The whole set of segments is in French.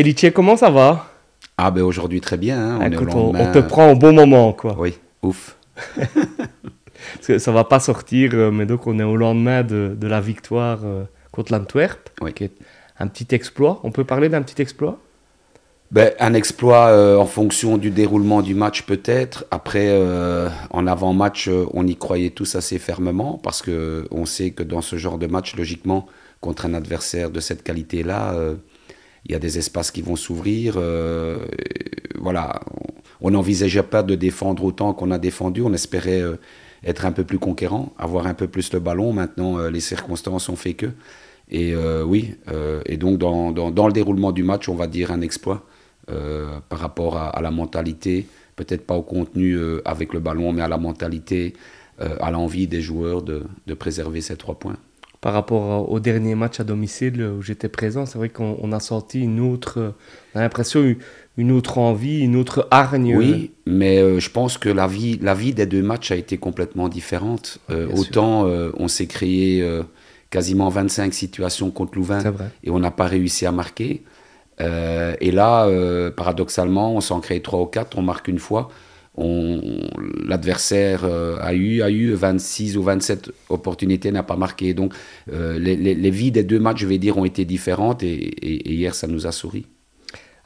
Felice, comment ça va? Ah ben aujourd'hui très bien. Hein. On, Écoute, on, te prend au bon moment, quoi. Oui, ouf. Parce que ça va pas sortir, euh, mais donc on est au lendemain de, de la victoire euh, contre l'Antwerp, oui. qui est un petit exploit. On peut parler d'un petit exploit? Ben, un exploit euh, en fonction du déroulement du match peut-être. Après, euh, en avant-match, euh, on y croyait tous assez fermement parce que on sait que dans ce genre de match, logiquement, contre un adversaire de cette qualité-là, il y a des espaces qui vont s'ouvrir. voilà, on n'envisageait pas de défendre autant qu'on a défendu. On espérait être un peu plus conquérant, avoir un peu plus le ballon. Maintenant, les circonstances ont fait que. Et oui, et donc dans, le déroulement du match, on va dire un exploit. Euh, par rapport à, la mentalité, peut-être pas au contenu euh, avec le ballon, mais à la mentalité, euh, à l'envie des joueurs de, préserver ces trois points. Par rapport au dernier match à domicile où j'étais présent, c'est vrai qu'on a senti une autre, on a l'impression une autre envie, une autre hargne. Oui, mais je pense que la vie, la vie des deux matchs a été complètement différente. autant on s'est créé quasiment 25 situations contre Louvain et on n'a pas réussi à marquer. Euh, et là, euh, paradoxalement, on s'en crée 3 ou 4, on marque une fois. L'adversaire euh, a, eu, a eu 26 ou 27 opportunités, n'a pas marqué. Donc les, les, vies des deux matchs, je vais dire, ont été différentes et, hier, ça nous a souri.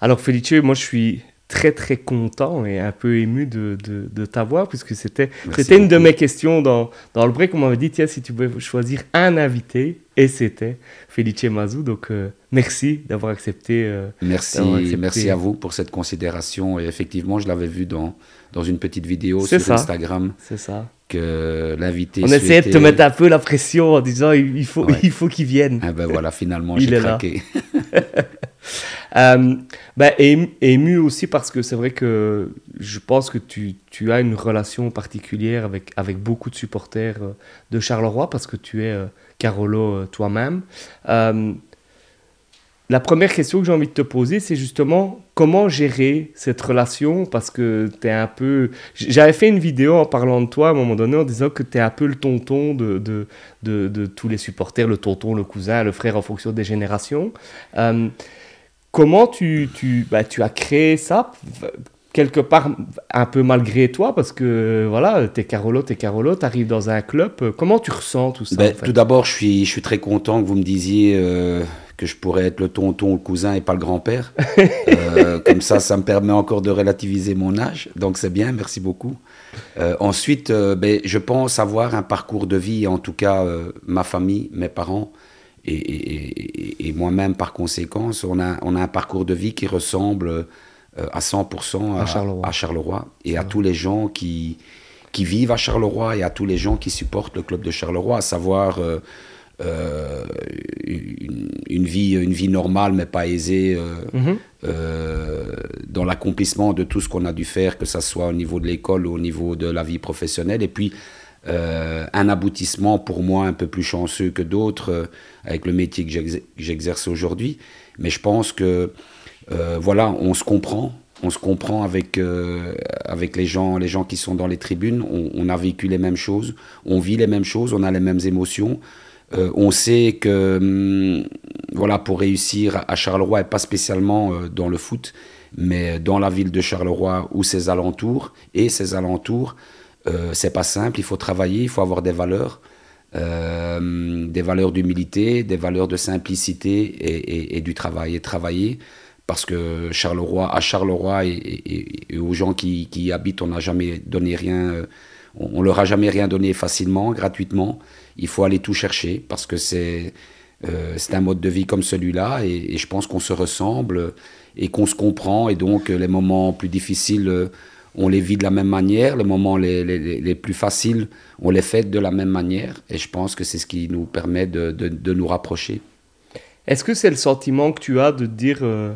Alors Felice, moi je suis très très content et un peu ému de, de, de t'avoir puisque c'était c'était une de mes questions dans, dans le break. On m'avait dit, tiens, si tu pouvais choisir un invité, et c'était Felice Mazou. Donc euh, merci d'avoir accepté, euh, merci, merci à vous pour cette considération. Et effectivement, je l'avais vu dans, dans une petite vidéo sur Instagram. C'est ça. Que l'invité. On essayait de te mettre un peu la pression en disant il faut il faut qu'il vienne. Ah ben voilà, finalement, j'ai craqué. euh, ben, ému aussi parce que c'est vrai que je pense que tu, tu, as une relation particulière avec, avec beaucoup de supporters euh, de Charleroi parce que tu es Carolo euh, toi-même. Euh, la première question que j'ai envie de te poser, c'est justement comment gérer cette relation parce que tu es un peu... J'avais fait une vidéo en parlant de toi à un moment donné en disant que tu es un peu le tonton de, de, de, tous les supporters, le tonton, le cousin, le frère en fonction des générations. Euh, comment tu, tu, bah, tu as créé ça? Quelque part un peu malgré toi parce que voilà, t'es Carolo, t'es Carolo, t'arrives dans un club. Comment tu ressens tout ça ben, Tout d'abord, je suis, je suis très content que vous me disiez euh, que je pourrais être le tonton, le cousin et pas le grand-père. Euh, comme ça, ça me permet encore de relativiser mon âge. Donc c'est bien, merci beaucoup. Euh, ensuite, ben, je pense avoir un parcours de vie, en tout cas ma famille, mes parents. Et, et, et, moi-même, par conséquence, on a, on a un parcours de vie qui ressemble euh, à 100% à, Charleroi. et à tous les gens qui, qui vivent à Charleroi et à tous les gens qui supportent le club de Charleroi, à savoir euh, euh, une, vie, une vie normale mais pas aisée mhm. dans l'accomplissement de tout ce qu'on a dû faire, que ce soit au niveau de l'école ou au niveau de la vie professionnelle. Et puis un aboutissement pour moi un peu plus chanceux que d'autres avec le métier que j'exerce aujourd'hui. Mais je pense que euh, voilà, on se comprend. On se comprend avec, euh, avec les, gens, les gens qui sont dans les tribunes. On, a vécu les mêmes choses, on vit les mêmes choses, on a les mêmes émotions. Euh, on sait que hum, voilà, pour réussir à Charleroi, et pas spécialement dans le foot, mais dans la ville de Charleroi ou ses alentours, et ses alentours, c'est pas simple, il faut travailler, il faut avoir des valeurs. des valeurs d'humilité, des valeurs de simplicité et, et, du travail. Et travailler, parce que Charleroi, à Charleroi et, aux gens qui, y habitent, on n'a jamais donné rien, euh, on, leur a jamais rien donné facilement, gratuitement. Il faut aller tout chercher parce que c'est euh, un mode de vie comme celui-là et, je pense qu'on se ressemble et qu'on se comprend et donc les moments plus difficiles, euh, on les vit de la même manière, les moments les plus faciles, on les fait de la même manière et je pense que c'est ce qui nous permet de, de, nous rapprocher. Est-ce que c'est le sentiment que tu as de dire euh,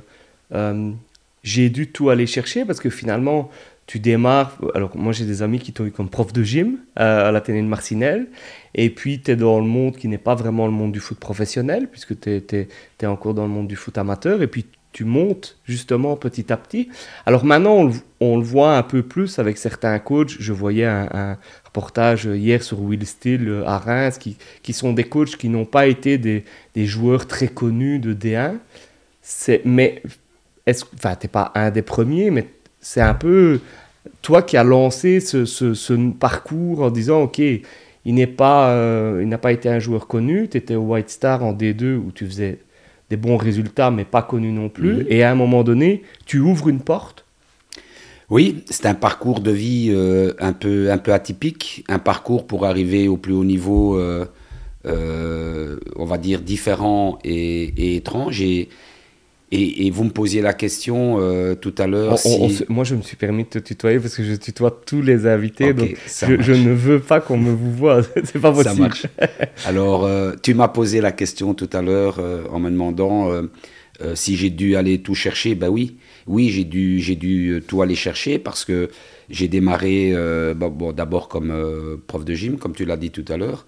j'ai dû tout aller chercher parce que finalement, tu démarres. Alors, moi, j'ai des amis qui t'ont eu comme prof de gym euh, à l'Athénée de Marcinelle. Et puis, tu es dans le monde qui n'est pas vraiment le monde du foot professionnel, puisque tu es, es, encore dans le monde du foot amateur. Et puis, tu montes justement petit à petit. Alors maintenant, on, le voit un peu plus avec certains coachs. Je voyais un, reportage hier sur Will Steele euh, à Reims, qui, qui sont des coachs qui n'ont pas été des, des, joueurs très connus de D1. Mais enfin, t'es pas un des premiers, mais c'est un peu toi qui as lancé ce, ce, parcours en disant, OK, il n'est pas, euh, il n'a pas été un joueur connu, tu étais au White Star en D2 où tu faisais des bons résultats, mais pas connu non plus. Et à un moment donné, tu ouvres une porte? Oui, c'est un parcours de vie euh, un, peu, un peu atypique, un parcours pour arriver au plus haut niveau, euh, on va dire, différent et, et étrange. Et, et, vous me posiez la question euh, tout à l'heure. moi, je me suis permis de te tutoyer parce que je tutoie tous les invités. donc, je, ne veux pas qu'on me vous voit. C'est pas possible. Ça marche. Alors, euh, tu m'as posé la question tout à l'heure euh, en me demandant si j'ai dû aller tout chercher. Ben oui, oui, j'ai dû, j'ai dû tout aller chercher parce que j'ai démarré bon, d'abord comme prof de gym, comme tu l'as dit tout à l'heure.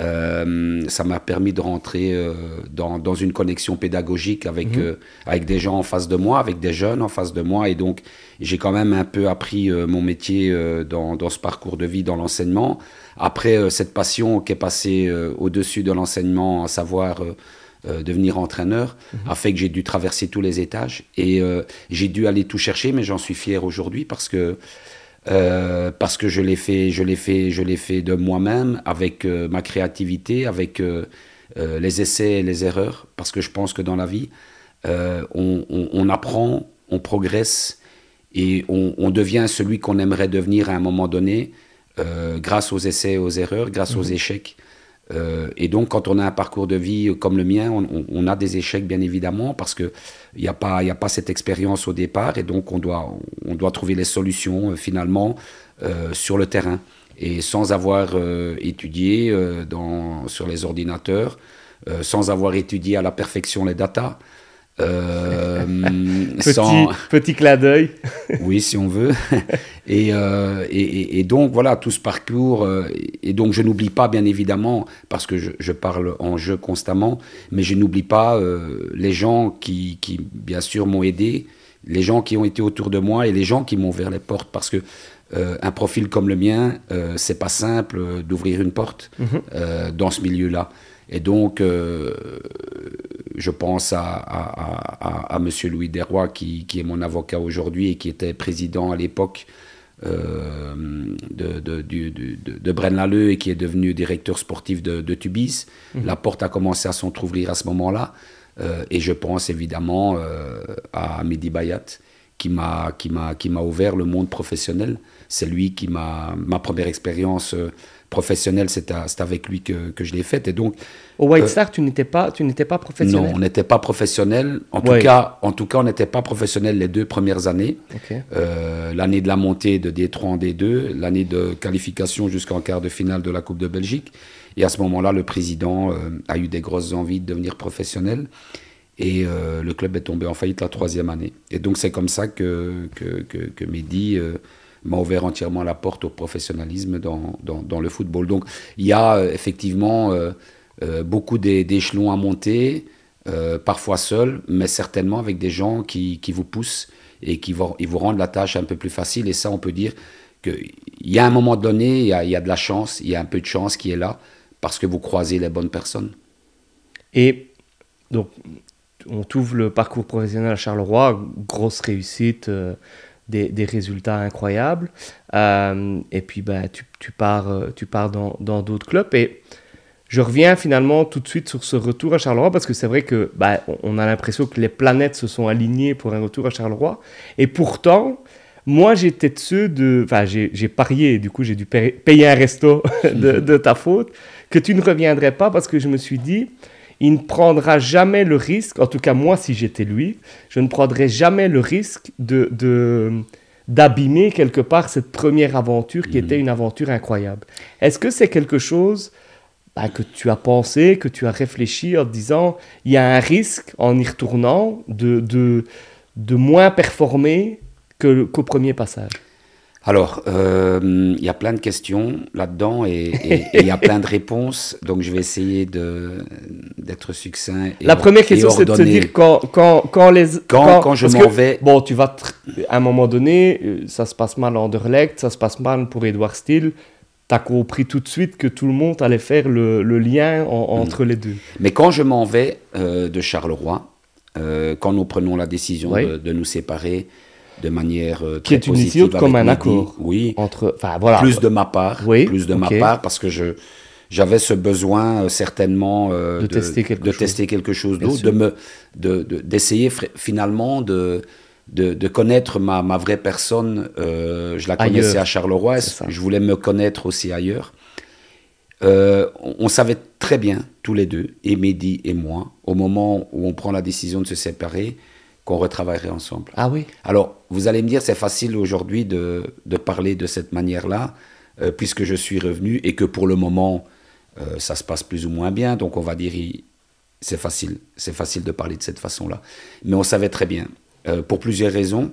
Euh, ça m'a permis de rentrer euh, dans, dans, une connexion pédagogique avec, mhm. euh, avec des gens en face de moi, avec des jeunes en face de moi. Et donc, j'ai quand même un peu appris mon métier dans, dans, ce parcours de vie, dans l'enseignement. Après, cette passion qui est passée au-dessus de l'enseignement, à savoir devenir entraîneur, mhm. a fait que j'ai dû traverser tous les étages. Et j'ai dû aller tout chercher, mais j'en suis fier aujourd'hui parce que euh, parce que je l'ai fait, je l'ai fait, je l'ai fait de moi-même, avec euh, ma créativité, avec euh, les essais et les erreurs, parce que je pense que dans la vie, on, on, apprend, on progresse et on, on devient celui qu'on aimerait devenir à un moment donné, grâce aux essais et aux erreurs, grâce aux mhm. échecs. Euh, et donc, quand on a un parcours de vie comme le mien, on, a des échecs, bien évidemment, parce qu'il n'y a, pas, a pas cette expérience au départ, et donc on doit, on doit trouver les solutions, euh, finalement, euh, sur le terrain. Et sans avoir étudié dans, sur les ordinateurs, sans avoir étudié à la perfection les datas, euh, petit, petit clin d'œil. oui, si on veut. Euh, et, et, donc, voilà, tout ce parcours. Euh, et donc, je n'oublie pas, bien évidemment, parce que je, parle en jeu constamment, mais je n'oublie pas les gens qui, qui bien sûr, m'ont aidé, les gens qui ont été autour de moi et les gens qui m'ont ouvert les portes. Parce que un profil comme le mien, c'est pas simple d'ouvrir une porte mhm. dans ce milieu-là. Et donc, euh, je pense à, à, M. Louis Desrois, qui, qui, est mon avocat aujourd'hui et qui était président à l'époque euh, de, de, de, de, Braine-l'Alleud et qui est devenu directeur sportif de, Tubis. Mhm. La porte a commencé à s'entrouvrir à ce moment-là. Euh, et je pense évidemment à Mehdi Bayat, qui m'a ouvert le monde professionnel. C'est lui qui m'a ma première expérience professionnel, c'est avec lui que, que je l'ai fait. Et donc, Au White euh, Star, tu n'étais pas, tu n'étais pas professionnel? Non, on n'était pas professionnel. En tout cas, en tout cas, on n'était pas professionnel les deux premières années. Euh, l'année de la montée de D3 en D2, l'année de qualification jusqu'en quart de finale de la Coupe de Belgique. Et à ce moment-là, le président euh, a eu des grosses envies de devenir professionnel. Et le club est tombé en faillite la troisième année. Et donc c'est comme ça que, que, que, que Mehdi m'a ouvert entièrement la porte au professionnalisme dans, dans, le football. Donc il y a euh, effectivement euh, euh, beaucoup d'échelons à monter, parfois seul, mais certainement avec des gens qui, qui vous poussent et qui vont, ils vous rendent la tâche un peu plus facile. Et ça, on peut dire qu'il y a un moment donné, il y, a, y a de la chance, il y a un peu de chance qui est là, parce que vous croisez les bonnes personnes. Et donc, on trouve le parcours professionnel à Charleroi, grosse réussite des, résultats incroyables. Euh, et puis, ben, tu, pars, euh, tu pars dans d'autres clubs. Et je reviens finalement tout de suite sur ce retour à Charleroi parce que c'est vrai que ben, on a l'impression que les planètes se sont alignées pour un retour à Charleroi. Et pourtant, moi, j'étais de ceux de. Enfin, j'ai parié, du coup, j'ai dû payer un resto de, de, ta faute, que tu ne reviendrais pas parce que je me suis dit, il ne prendra jamais le risque, en tout cas moi si j'étais lui, je ne prendrais jamais le risque de, d'abîmer quelque part cette première aventure qui mhm. était une aventure incroyable. Est-ce que c'est quelque chose bah, que tu as pensé, que tu as réfléchi en te disant il y a un risque en y retournant de, de, de moins performer que, qu'au premier passage? Alors, euh, il y a plein de questions là-dedans et il y a plein de réponses. Donc, je vais essayer d'être succinct. Et La première question, c'est de se dire quand, quand, quand les. Quand, quand, je m'en vais. Bon, tu vas. À un moment donné, euh, ça se passe mal en Anderlecht, ça se passe mal pour Edouard Steele. Tu as compris tout de suite que tout le monde allait faire le, le lien entre les deux. Mais quand je m'en vais euh, de Charleroi, quand nous prenons la décision de, nous séparer de manière très qui est une décision comme un accord. Oui. Entre, enfin voilà. Plus de ma part. Oui. Plus de ma part parce que je j'avais ce besoin certainement de, tester quelque de chose, tester quelque chose d'autre, de me d'essayer finalement de de, connaître ma, ma, vraie personne. Euh, je la connaissais à Charleroi, je voulais me connaître aussi ailleurs. Euh, on, savait très bien, tous les deux, et Mehdi et moi, au moment où on prend la décision de se séparer, qu'on retravaillerait ensemble. Ah oui Alors, vous allez me dire, c'est facile aujourd'hui de, de, parler de cette manière-là, euh, puisque je suis revenu et que pour le moment, ça se passe plus ou moins bien. Donc, on va dire, c'est facile, c'est facile de parler de cette façon-là. Mais on savait très bien euh, pour plusieurs raisons.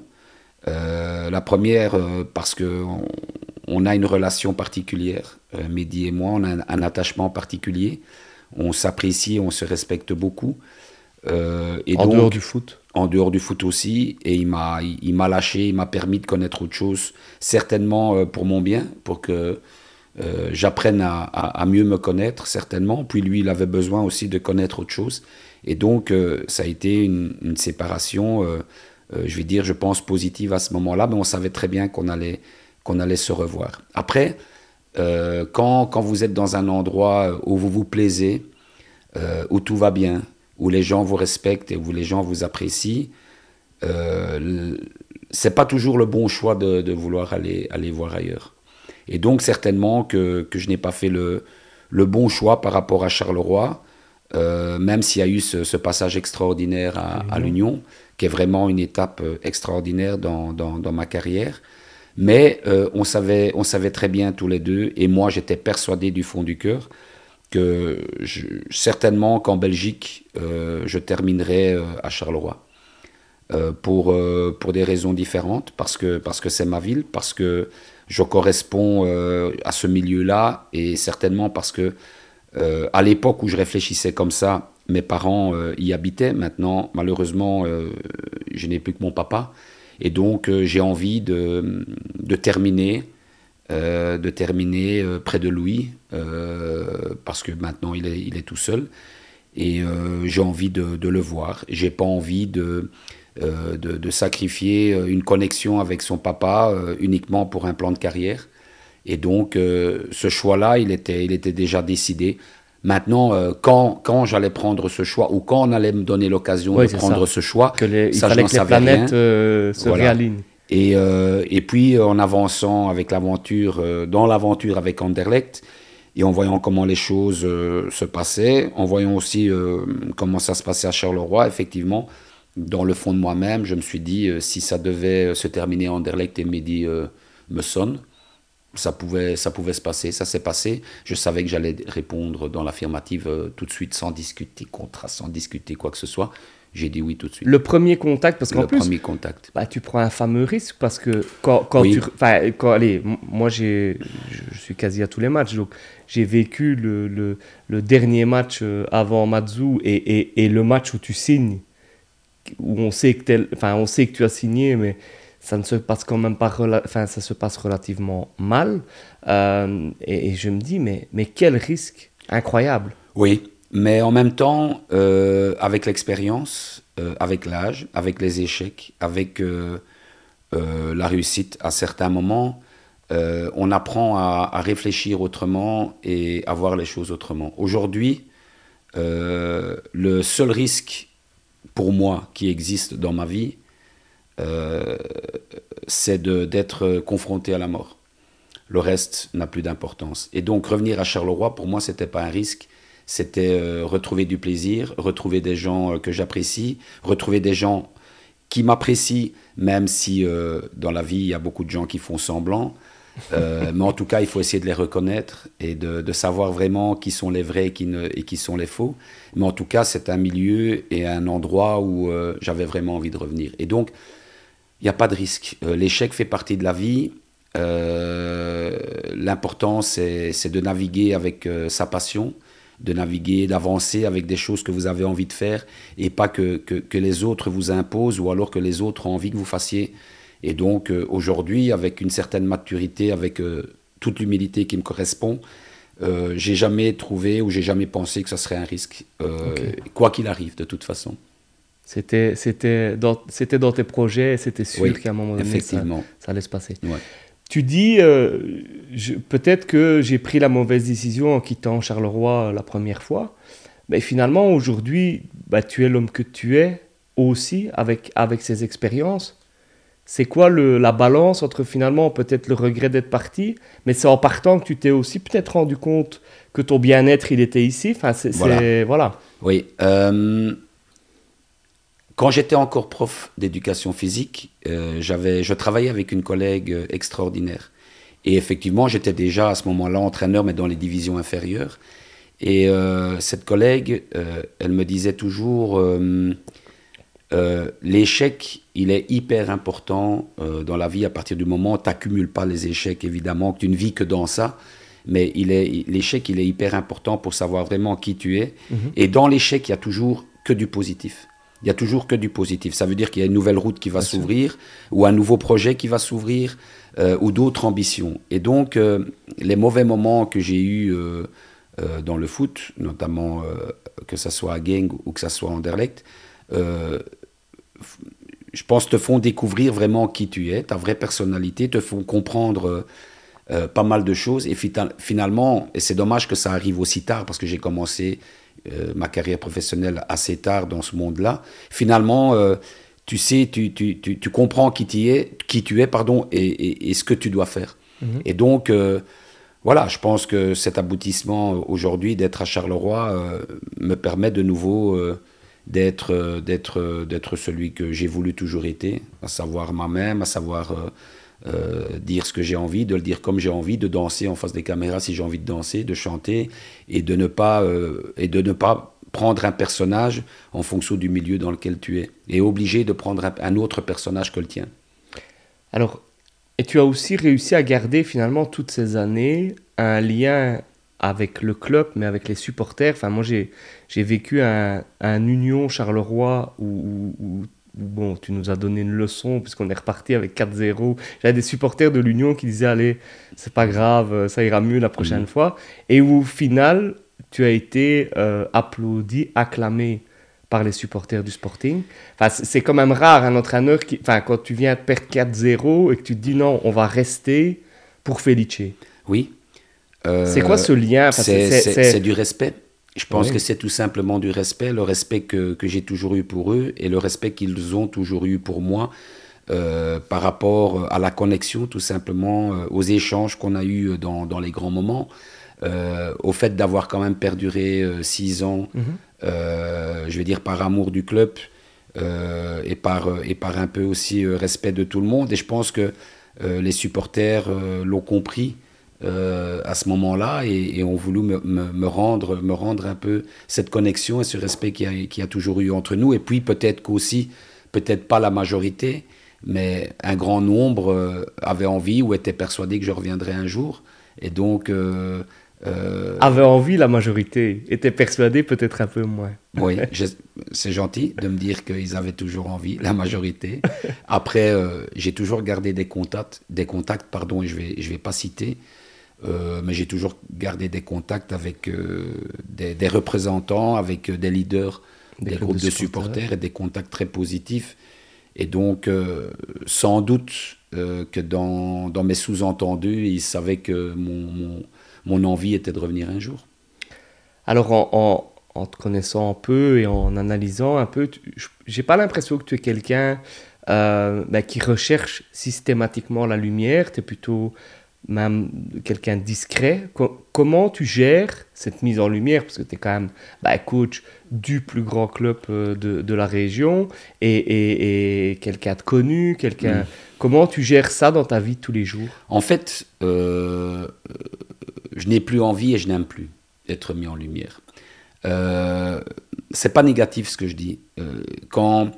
Euh, la première, euh, parce qu'on on a une relation particulière. Mehdi et moi, on a un, attachement particulier. On s'apprécie, on se respecte beaucoup. Et en dehors du foot En dehors du foot aussi. Et il m'a, il, m'a lâché, il m'a permis de connaître autre chose, certainement pour mon bien, pour que j'apprenne à, à, mieux me connaître, certainement. Puis lui, il avait besoin aussi de connaître autre chose. Et donc, euh, ça a été une, séparation, euh, euh, je vais dire, je pense, positive à ce moment-là, mais on savait très bien qu'on allait, qu'on allait se revoir. Après, quand, quand, vous êtes dans un endroit où vous vous plaisez, où tout va bien, où les gens vous respectent et où les gens vous apprécient, c'est pas toujours le bon choix de, de, vouloir aller, aller voir ailleurs. Et donc, certainement que, que je n'ai pas fait le, le bon choix par rapport à Charleroi. Euh, même s'il y a eu ce, passage extraordinaire à, l'Union, qui est vraiment une étape euh, extraordinaire dans, dans, ma carrière. Mais euh, on, savait, on savait très bien tous les deux, et moi j'étais persuadé du fond du cœur, que certainement qu'en Belgique, je terminerai à Charleroi. pour, pour des raisons différentes, parce que parce que c'est ma ville, parce que je corresponds à ce milieu-là, et certainement parce que euh, à l'époque où je réfléchissais comme ça, mes parents euh, y habitaient. Maintenant, malheureusement, euh, je n'ai plus que mon papa. Et donc, j'ai envie de, de terminer, de terminer près de Louis, parce que maintenant, il est, il est tout seul. Et j'ai envie de, de, le voir. J'ai pas envie de, de, de, sacrifier une connexion avec son papa uniquement pour un plan de carrière. Et donc, euh, ce choix-là, il était, il était déjà décidé. Maintenant, euh, quand, quand j'allais prendre ce choix, ou quand on allait me donner l'occasion de prendre ce choix, que les, ça, il fallait que les planètes euh, se réalignent. Et, et puis, en avançant avec l'aventure, dans l'aventure avec Anderlecht, et en voyant comment les choses se passaient, en voyant aussi comment ça se passait à Charleroi, effectivement, dans le fond de moi-même, je me suis dit, si ça devait se terminer Anderlecht et Mehdi me sonne, ça pouvait, ça pouvait se passer, ça s'est passé. Je savais que j'allais répondre dans l'affirmative euh, tout de suite, sans discuter contrat, sans discuter quoi que ce soit. J'ai dit oui tout de suite. Le premier contact, parce qu'en plus, premier contact. Bah, tu prends un fameux risque parce que quand, quand tu, quand, allez, moi je suis quasi à tous les matchs, donc j'ai vécu le, le, le, dernier match euh, avant Matsu et, et, et, le match où tu signes, où on sait que, enfin, on sait que tu as signé, mais ça ne se passe quand même pas, enfin, ça se passe relativement mal. Euh, et, je me dis, mais, mais quel risque incroyable. Oui, mais en même temps, euh, avec l'expérience, euh, avec l'âge, avec les échecs, avec la réussite, à certains moments, on apprend à, réfléchir autrement et à voir les choses autrement. Aujourd'hui, le seul risque pour moi qui existe dans ma vie, euh, c'est d'être confronté à la mort. Le reste n'a plus d'importance. Et donc revenir à Charleroi, pour moi, c'était pas un risque. C'était euh, retrouver du plaisir, retrouver des gens euh, que j'apprécie, retrouver des gens qui m'apprécient, même si dans la vie, il y a beaucoup de gens qui font semblant. mais en tout cas, il faut essayer de les reconnaître et de, savoir vraiment qui sont les vrais et qui, ne, et qui sont les faux. Mais en tout cas, c'est un milieu et un endroit où j'avais vraiment envie de revenir. Et donc, il n'y a pas de risque. Euh, l'échec fait partie de la vie. Euh, l'important, c'est de naviguer avec euh, sa passion, de naviguer, d'avancer avec des choses que vous avez envie de faire et pas que, que, les autres vous imposent ou alors que les autres ont envie que vous fassiez. Et donc, aujourd'hui, avec une certaine maturité, avec toute l'humilité qui me correspond, j'ai jamais trouvé ou j'ai jamais pensé que ça serait un risque, quoi qu'il arrive, de toute façon. C'était, dans, dans tes projets, c'était sûr qu'à un moment donné, ça, ça, allait se passer. Tu dis, euh, peut-être que j'ai pris la mauvaise décision en quittant Charleroi la première fois, mais finalement, aujourd'hui, bah, tu es l'homme que tu es aussi avec, avec ces expériences. C'est quoi le, la balance entre finalement peut-être le regret d'être parti, mais c'est en partant que tu t'es aussi peut-être rendu compte que ton bien-être, il était ici? Enfin, c'est, voilà. voilà. Oui. Euh, quand j'étais encore prof d'éducation physique, euh, j'avais, je travaillais avec une collègue euh, extraordinaire. Et effectivement, j'étais déjà à ce moment-là entraîneur, mais dans les divisions inférieures. Et euh, cette collègue, elle me disait toujours, l'échec, il est hyper important dans la vie à partir du moment où tu n'accumules pas les échecs, évidemment, que tu ne vis que dans ça. Mais il est, l'échec, il est hyper important pour savoir vraiment qui tu es. Mhm. Et dans l'échec, il y a toujours que du positif il y a toujours que du positif. Ça veut dire qu'il y a une nouvelle route qui va s'ouvrir, ou un nouveau projet qui va s'ouvrir, euh, ou d'autres ambitions. Et donc, euh, les mauvais moments que j'ai eus euh, dans le foot, notamment que ce soit à Gang ou que ce soit à Anderlecht, je pense te font découvrir vraiment qui tu es, ta vraie personnalité, te font comprendre pas mal de choses. Et finalement, et c'est dommage que ça arrive aussi tard, parce que j'ai commencé euh, ma carrière professionnelle assez tard dans ce monde-là. Finalement, euh, tu sais, tu, tu, tu, tu, comprends qui tu es, qui tu es pardon, et, et, ce que tu dois faire. Mhm. Et donc, euh, voilà, je pense que cet aboutissement aujourd'hui d'être à Charleroi me permet de nouveau d'être d'être d'être celui que j'ai voulu toujours être, à savoir moi-même, à savoir euh, dire ce que j'ai envie, de le dire comme j'ai envie, de danser en face des caméras si j'ai envie de danser, de chanter, et de ne pas, euh, et de ne pas prendre un personnage en fonction du milieu dans lequel tu es, et obligé de prendre un, autre personnage que le tien. Alors, et tu as aussi réussi à garder finalement toutes ces années un lien avec le club, mais avec les supporters. Enfin, moi, j'ai, vécu un, un Union Charleroi où, où bon, tu nous as donné une leçon puisqu'on est reparti avec 4-0. J'avais des supporters de l'Union qui disaient allez, c'est pas grave, ça ira mieux la prochaine fois. Et où au final, tu as été euh, applaudi, acclamé par les supporters du Sporting. Enfin, c'est quand même rare un entraîneur qui, enfin, quand tu viens de perdre 4-0 et que tu te dis non, on va rester pour Felice. Oui. c'est quoi ce lien? Euh, C'est du respect. Je pense que c'est tout simplement du respect, le respect que, que j'ai toujours eu pour eux et le respect qu'ils ont toujours eu pour moi euh, par rapport à la connexion, tout simplement, euh, aux échanges qu'on a eus dans, dans, les grands moments, euh, au fait d'avoir quand même perduré six ans, mhm. je vais dire par amour du club et, par, et par un peu aussi respect de tout le monde. Et je pense que les supporters l'ont compris. Euh, à ce moment-là et, ont voulu me, me, rendre, me rendre un peu cette connexion et ce respect qu'il y, a toujours eu entre nous. Et puis peut-être qu'aussi, peut-être pas la majorité, mais un grand nombre euh, avait envie ou était persuadé que je reviendrais un jour. Et donc... Euh, avait envie la majorité, était persuadé peut-être un peu moins. Oui, c'est gentil de me dire qu'ils avaient toujours envie, la majorité. Après, j'ai toujours gardé des contacts, des contacts, pardon, et je vais, je vais pas citer, euh, mais j'ai toujours gardé des contacts avec euh, des, représentants, avec euh, des leaders des, groupes de, supporters. et des contacts très positifs. Et donc, sans doute que dans, dans mes sous-entendus, ils savaient que mon, mon, envie était de revenir un jour. Alors, en, en, te connaissant un peu et en analysant un peu, j'ai pas l'impression que tu es quelqu'un bah, qui recherche systématiquement la lumière. Tu es plutôt même quelqu'un discret. comment tu gères cette mise en lumière? Parce que tu es quand même bah, coach du plus grand club euh, de, de la région et, et, quelqu'un de connu. quelqu'un. Comment tu gères ça dans ta vie de tous les jours? En fait, euh, je n'ai plus envie et je n'aime plus être mis en lumière. Euh, c'est pas négatif ce que je dis. Euh, quand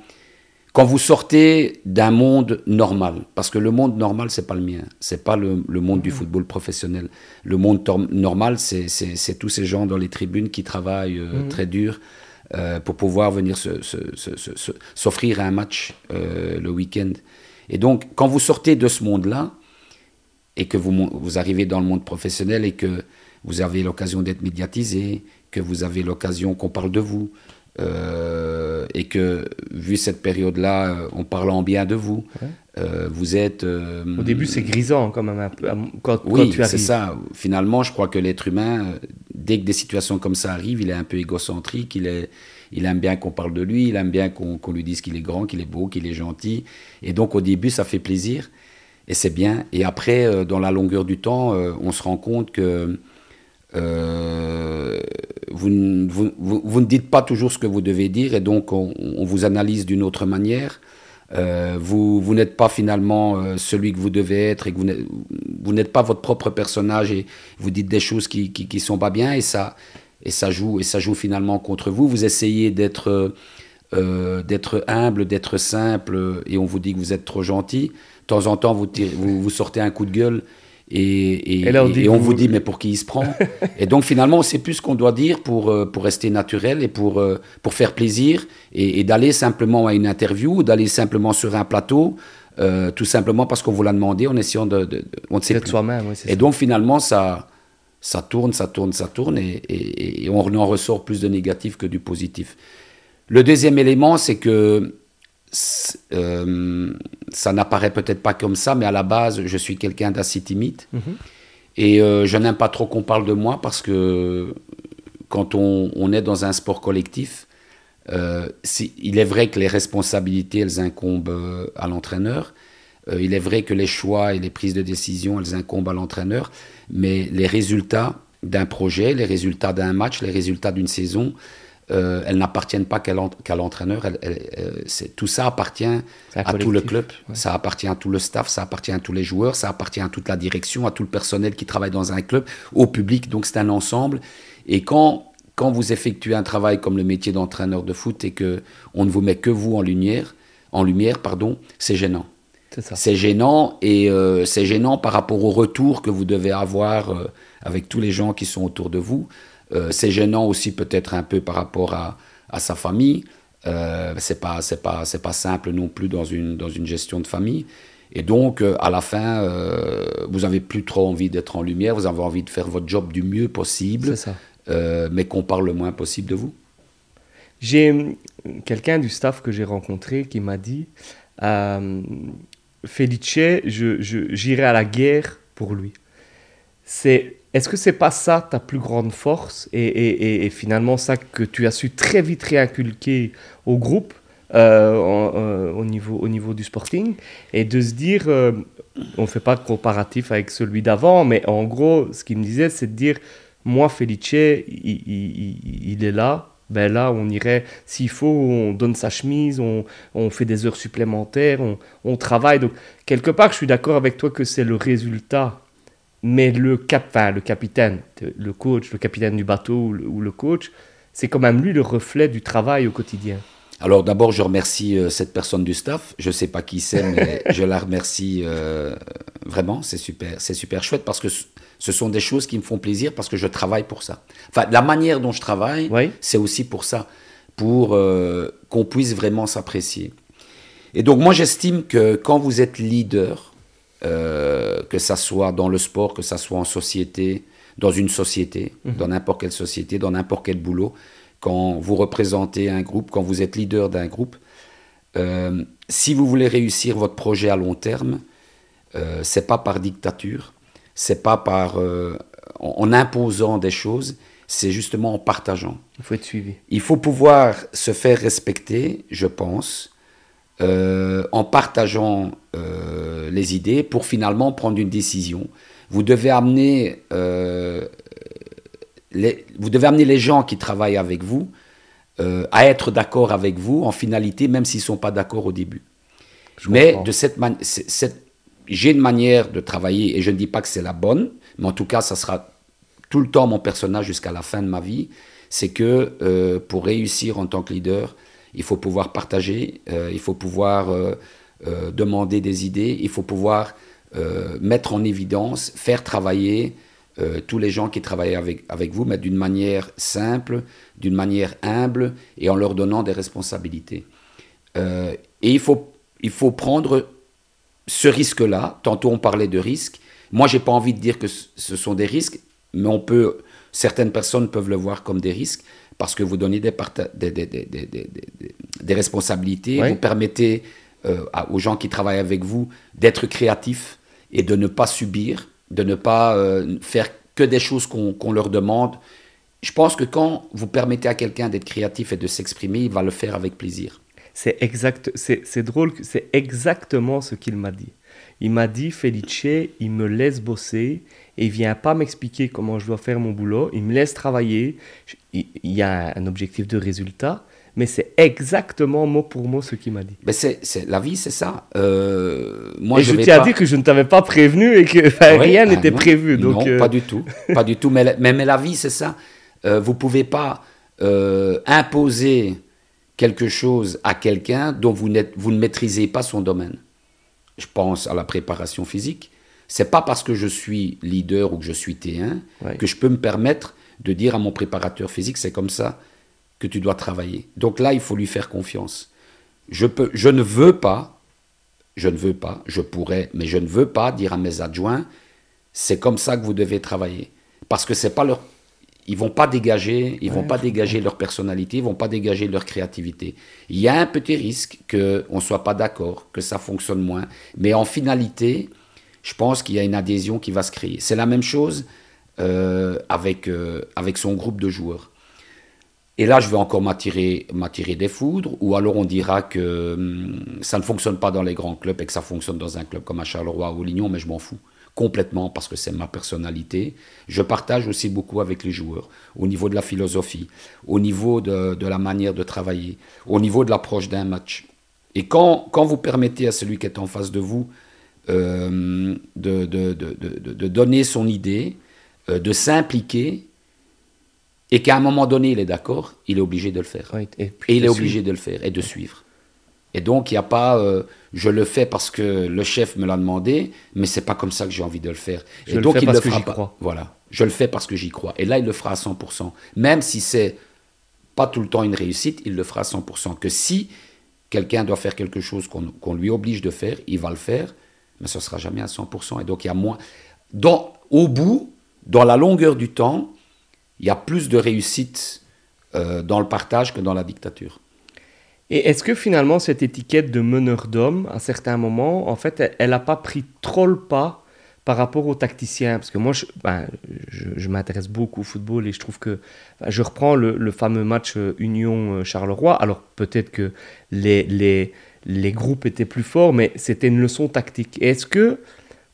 quand vous sortez d'un monde normal, parce que le monde normal, c'est pas le mien, c'est pas le, monde du football professionnel. Le monde normal, c'est tous ces gens dans les tribunes qui travaillent euh, très dur euh, pour pouvoir venir s'offrir un match euh, le week-end. Et donc, quand vous sortez de ce monde-là, et que vous, vous arrivez dans le monde professionnel et que vous avez l'occasion d'être médiatisé, que vous avez l'occasion qu'on parle de vous, et que, vu cette période-là, en parlant bien de vous, vous êtes... Au début, c'est grisant quand même, un peu, quand, oui, tu arrives. c'est ça. Finalement, je crois que l'être humain, dès que des situations comme ça arrivent, il est un peu égocentrique, il est il aime bien qu'on parle de lui, il aime bien qu'on lui dise qu'il est grand, qu'il est beau, qu'il est gentil. Et donc au début, ça fait plaisir. Et c'est bien. Et après, euh, dans la longueur du temps, euh, on se rend compte que euh, vous, ne dites pas toujours ce que vous devez dire. Et donc on, vous analyse d'une autre manière. vous, vous n'êtes pas finalement celui que vous devez être et que vous n'êtes pas votre propre personnage et vous dites des choses qui ne sont pas bien et ça, et ça joue et ça joue finalement contre vous. Vous essayez d'être euh, humble, d'être simple, et on vous dit que vous êtes trop gentil. De temps en temps, vous, sortez un coup de gueule et, et, et, on vous... dit mais pour qui il se prend Et donc finalement, on ne sait plus ce qu'on doit dire pour, euh, pour rester naturel et pour, euh, pour faire plaisir et, d'aller simplement à une interview ou d'aller simplement sur un plateau. tout simplement parce qu'on vous l'a demandé en essayant de, de, on ne sait plus. Soi-même, oui, et donc finalement ça, ça tourne, ça tourne, ça tourne, et, on en ressort plus de négatif que du positif. Le deuxième élément, c'est que euh, ça n'apparaît peut-être pas comme ça, mais à la base, je suis quelqu'un d'assez timide. Mhm. Et euh, je n'aime pas trop qu'on parle de moi parce que quand on, est dans un sport collectif, euh, il est vrai que les responsabilités, elles incombent à l'entraîneur. il est vrai que les choix et les prises de décision, elles incombent à l'entraîneur mais les résultats d'un projet, les résultats d'un match, les résultats d'une saison, euh, elles n'appartiennent pas qu'à l'entraîneur. Euh, tout ça appartient à tout le club, ça appartient à tout le staff, ça appartient à tous les joueurs, ça appartient à toute la direction, à tout le personnel qui travaille dans un club, au public. Donc c'est un ensemble. Et quand, quand vous effectuez un travail comme le métier d'entraîneur de foot et que on ne vous met que vous en lumière, en lumière, pardon, c'est gênant. C'est gênant et euh, c'est gênant par rapport au retour que vous devez avoir euh, avec tous les gens qui sont autour de vous. Euh, c'est gênant aussi peut-être un peu par rapport à, à sa famille. c'est pas c'est pas c'est pas simple non plus dans une dans une gestion de famille. Et donc à la fin, vous avez plus trop envie d'être en lumière. Vous avez envie de faire votre job du mieux possible, mais qu'on parle le moins possible de vous. J'ai quelqu'un du staff que j'ai rencontré qui m'a dit Felice, je, j'irai à la guerre pour lui. C'est, est-ce que c'est pas ça ta plus grande force et, finalement ça que tu as su très vite réinculquer au groupe euh, euh, au, niveau, au niveau du sporting et de se dire, euh, on ne fait pas de comparatif avec celui d'avant, mais en gros, ce qu'il me disait, c'est de dire, moi, Felice, il est là, ben là, on irait, s'il faut, on donne sa chemise, on, on fait des heures supplémentaires, on, on, travaille. Donc, quelque part, je suis d'accord avec toi que c'est le résultat. Mais le, cap, enfin, le capitaine, le coach, le capitaine du bateau ou le, ou le coach, c'est quand même lui le reflet du travail au quotidien. Alors d'abord, je remercie euh, cette personne du staff. Je ne sais pas qui c'est, mais je la remercie euh, vraiment. C'est super, c'est super chouette parce que ce sont des choses qui me font plaisir parce que je travaille pour ça. Enfin, la manière dont je travaille, c'est aussi pour ça, pour euh, qu'on puisse vraiment s'apprécier. Et donc moi, j'estime que quand vous êtes leader, que ça soit dans le sport, que ça soit en société, dans une société, mhm. dans n'importe quelle société, dans n'importe quel boulot, quand vous représentez un groupe, quand vous êtes leader d'un groupe, euh, si vous voulez réussir votre projet à long terme, euh, c'est pas par dictature, c'est pas par euh, en, imposant des choses, c'est justement en partageant. Il faut être suivi. Il faut pouvoir se faire respecter, je pense, euh, en partageant les idées pour finalement prendre une décision. Vous devez amener vous devez amener les gens qui travaillent avec vous euh, à être d'accord avec vous en finalité, même s'ils ne sont pas d'accord au début. mais de cette manière, j'ai une manière de travailler et je ne dis pas que c'est la bonne, mais en tout cas, ça sera tout le temps mon personnage jusqu'à la fin de ma vie. C'est que euh, pour réussir en tant que leader, il faut pouvoir partager, euh, il faut pouvoir demander des idées, il faut pouvoir mettre en évidence, faire travailler euh, tous les gens qui travaillent avec, vous, mais d'une manière simple, d'une manière humble et en leur donnant des responsabilités. Euh, et il faut, il faut prendre ce risque-là. Tantôt on parlait de risques. Moi, j'ai pas envie de dire que ce sont des risques, mais on peut Certaines personnes peuvent le voir comme des risques parce que vous donnez des, des, responsabilités, vous permettez euh, aux gens qui travaillent avec vous d'être créatifs et de ne pas subir, de ne pas euh, faire que des choses qu'on leur demande. Je pense que quand vous permettez à quelqu'un d'être créatif et de s'exprimer, il va le faire avec plaisir. C'est exact, c'est drôle, c'est exactement ce qu'il m'a dit. Il m'a dit, Felice, il me laisse bosser et il vient pas m'expliquer comment je dois faire mon boulot. Il me laisse travailler. Il y a un objectif de résultat, mais c'est exactement mot pour mot ce qu'il m'a dit. Mais c'est, la vie, c'est ça. Euh, moi, et je, je t'ai dit que je ne t'avais pas prévenu et que rien n'était ah prévu. Donc, non, euh, pas du tout. Pas du tout. Mais, mais, la vie, c'est ça. Euh, vous pouvez pas euh, imposer quelque chose à quelqu'un dont vous, vous ne maîtrisez pas son domaine. Je pense à la préparation physique. C'est pas parce que je suis leader ou que je suis T1 que je peux me permettre de dire à mon préparateur physique c'est comme ça que tu dois travailler. Donc là, il faut lui faire confiance. Je, peux, je ne veux pas, je ne veux pas, je pourrais, mais je ne veux pas dire à mes adjoints c'est comme ça que vous devez travailler. Parce que c'est pas leur ils vont pas dégager, ils vont pas dégager leur personnalité, ils vont pas dégager leur créativité. Il y a un petit risque que on soit pas d'accord, que ça fonctionne moins, mais en finalité, je pense qu'il y a une adhésion qui va se créer. C'est la même chose euh, avec euh, avec son groupe de joueurs. Et là, je vais encore m'attirer m'attirer des foudres, ou alors on dira que hum, ça ne fonctionne pas dans les grands clubs et que ça fonctionne dans un club comme à Charleroi ou Lignon, mais je m'en fous complètement parce que c'est ma personnalité. Je partage aussi beaucoup avec les joueurs au niveau de la philosophie, au niveau de, la manière de travailler, au niveau de l'approche d'un match. Et quand, quand vous permettez à celui qui est en face de vous euh, de, de, donner son idée, euh, de s'impliquer, et qu'à un moment donné il est d'accord, il est obligé de le faire. et, il est obligé de le faire et de suivre. Et donc, il n'y a pas, euh, je le fais parce que le chef me l'a demandé, mais c'est pas comme ça que j'ai envie de le faire. Je et donc, le fais il parce le fera que j'y crois. Voilà, je le fais parce que j'y crois. Et là, il le fera à 100%. Même si c'est pas tout le temps une réussite, il le fera à 100%. Que si quelqu'un doit faire quelque chose qu'on lui oblige de faire, il va le faire, mais ce sera jamais à 100%. Et donc, il y a moins. Dans, au bout, dans la longueur du temps, il y a plus de réussite euh, dans le partage que dans la dictature. Et est-ce que finalement cette étiquette de meneur d'homme, à certains moments, en fait, elle n'a pas pris trop le pas par rapport aux tacticiens? Parce que moi, je, ben, m'intéresse beaucoup au football et je trouve que je reprends le, fameux match euh, Union-Charleroi. Alors peut-être que les, les, les groupes étaient plus forts, mais c'était une leçon tactique. Est-ce que,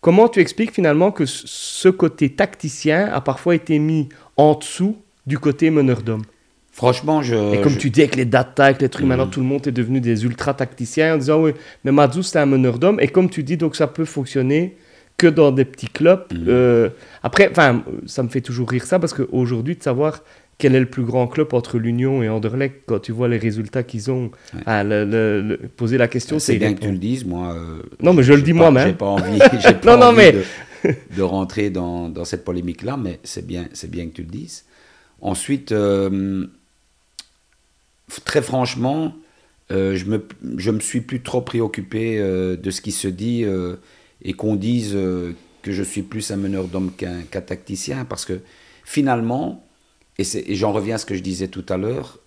comment tu expliques finalement que ce côté tacticien a parfois été mis en dessous du côté meneur d'homme? Franchement, je. Et comme tu dis, avec les data, avec les trucs, maintenant mm. tout le monde est devenu des ultra tacticiens en disant oui, mais Mazou c'est un meneur d'hommes. Et comme tu dis, donc ça peut fonctionner que dans des petits clubs. Mm. Euh, après, enfin, ça me fait toujours rire ça parce qu'aujourd'hui, de savoir quel est le plus grand club entre l'Union et Anderlecht, quand tu vois les résultats qu'ils ont, à le, poser la question, c'est bien que tu le dises, moi. Euh, non, mais je le dis moi-même. J'ai pas envie, pas non, envie mais... de, rentrer dans, dans cette polémique-là, mais c'est bien, bien que tu le dises. Ensuite, euh, très franchement, euh, je me je me suis plus trop préoccupé euh, de ce qui se dit euh, et qu'on dise que je suis plus un meneur d'homme qu'un tacticien parce que finalement et, j'en reviens à ce que je disais tout à l'heure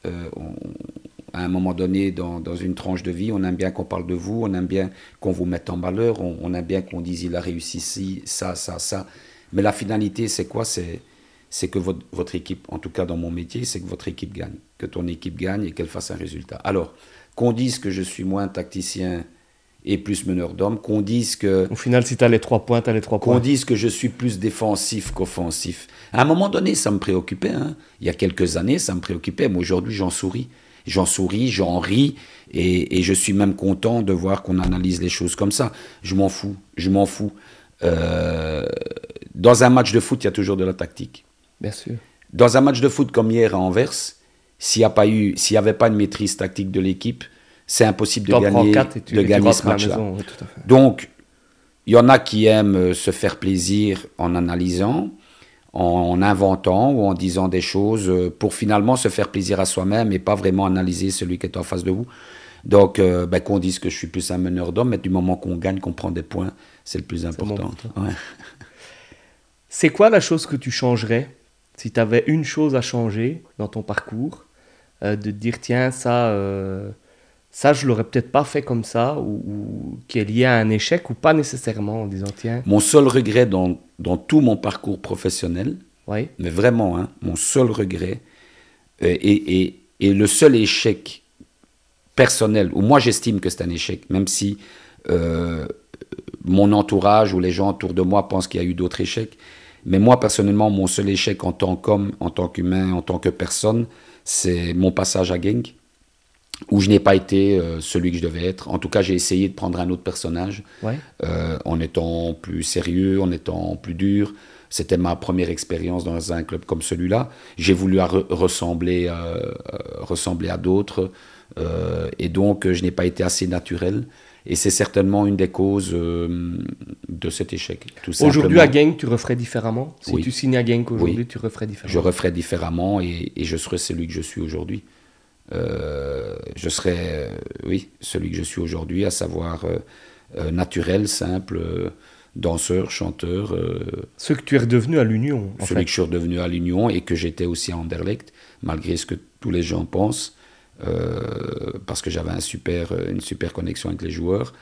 à un moment donné dans, dans, une tranche de vie on aime bien qu'on parle de vous on aime bien qu'on vous mette en valeur on, on aime bien qu'on dise il a réussi ci ça ça ça. Mais la finalité c'est quoi? C'est c'est que votre, votre, équipe, en tout cas dans mon métier, c'est que votre équipe gagne, que ton équipe gagne et qu'elle fasse un résultat. Alors, qu'on dise que je suis moins tacticien et plus meneur d'hommes, qu'on dise que... Au final, si tu as les trois points, tu as les trois points. Qu'on dise que je suis plus défensif qu'offensif. À un moment donné, ça me préoccupait. Hein. Il y a quelques années, ça me préoccupait. Mais aujourd'hui, j'en souris. J'en souris, j'en ris, et, et, je suis même content de voir qu'on analyse les choses comme ça. Je m'en fous, je m'en fous. Euh, dans un match de foot, il y a toujours de la tactique. Bien sûr. Dans un match de foot comme hier à Anvers, s'il n'y avait pas une maîtrise tactique de l'équipe, c'est impossible de gagner, de gagner ce match-là. Donc, il y en a qui aiment euh, se faire plaisir en analysant, en inventant ou en disant des choses euh, pour finalement se faire plaisir à soi-même et pas vraiment analyser celui qui est en face de vous. Donc, euh, ben, qu'on dise que je suis plus un meneur d'homme, mais du moment qu'on gagne, qu'on prend des points, c'est le plus important. C'est quoi la chose que tu changerais si tu avais une chose à changer dans ton parcours, euh, de te dire tiens, ça, euh, ça je l'aurais peut-être pas fait comme ça, ou, qui est lié à un échec, ou pas nécessairement en disant tiens. Mon seul regret dans, dans tout mon parcours professionnel, oui. mais vraiment, hein, mon seul regret, euh, et, et, et, le seul échec personnel, où moi j'estime que c'est un échec, même si mon entourage ou les gens autour de moi pensent qu'il y a eu d'autres échecs, mais moi, personnellement, mon seul échec en tant qu'homme, en tant qu'humain, en tant que personne, c'est mon passage à Genk, où je n'ai pas été euh, celui que je devais être. En tout cas, j'ai essayé de prendre un autre personnage, euh, en étant plus sérieux, en étant plus dur. C'était ma première expérience dans un club comme celui-là. J'ai voulu ressembler, euh, ressembler à d'autres, et donc je n'ai pas été assez naturel. Et c'est certainement une des causes euh, de cet échec. Aujourd'hui, à Genk, tu referais différemment? Si tu signes à Genk aujourd'hui, tu referais différemment? Je referais différemment et, je serais celui que je suis aujourd'hui. Euh, je serais, euh, oui, celui que je suis aujourd'hui, à savoir naturel, simple, danseur, chanteur. Ce que tu es redevenu à l'Union. Celui que je suis redevenu à l'Union et que j'étais aussi à Anderlecht, malgré ce que tous les gens pensent. Euh, parce que j'avais un super, une super connexion avec les joueurs.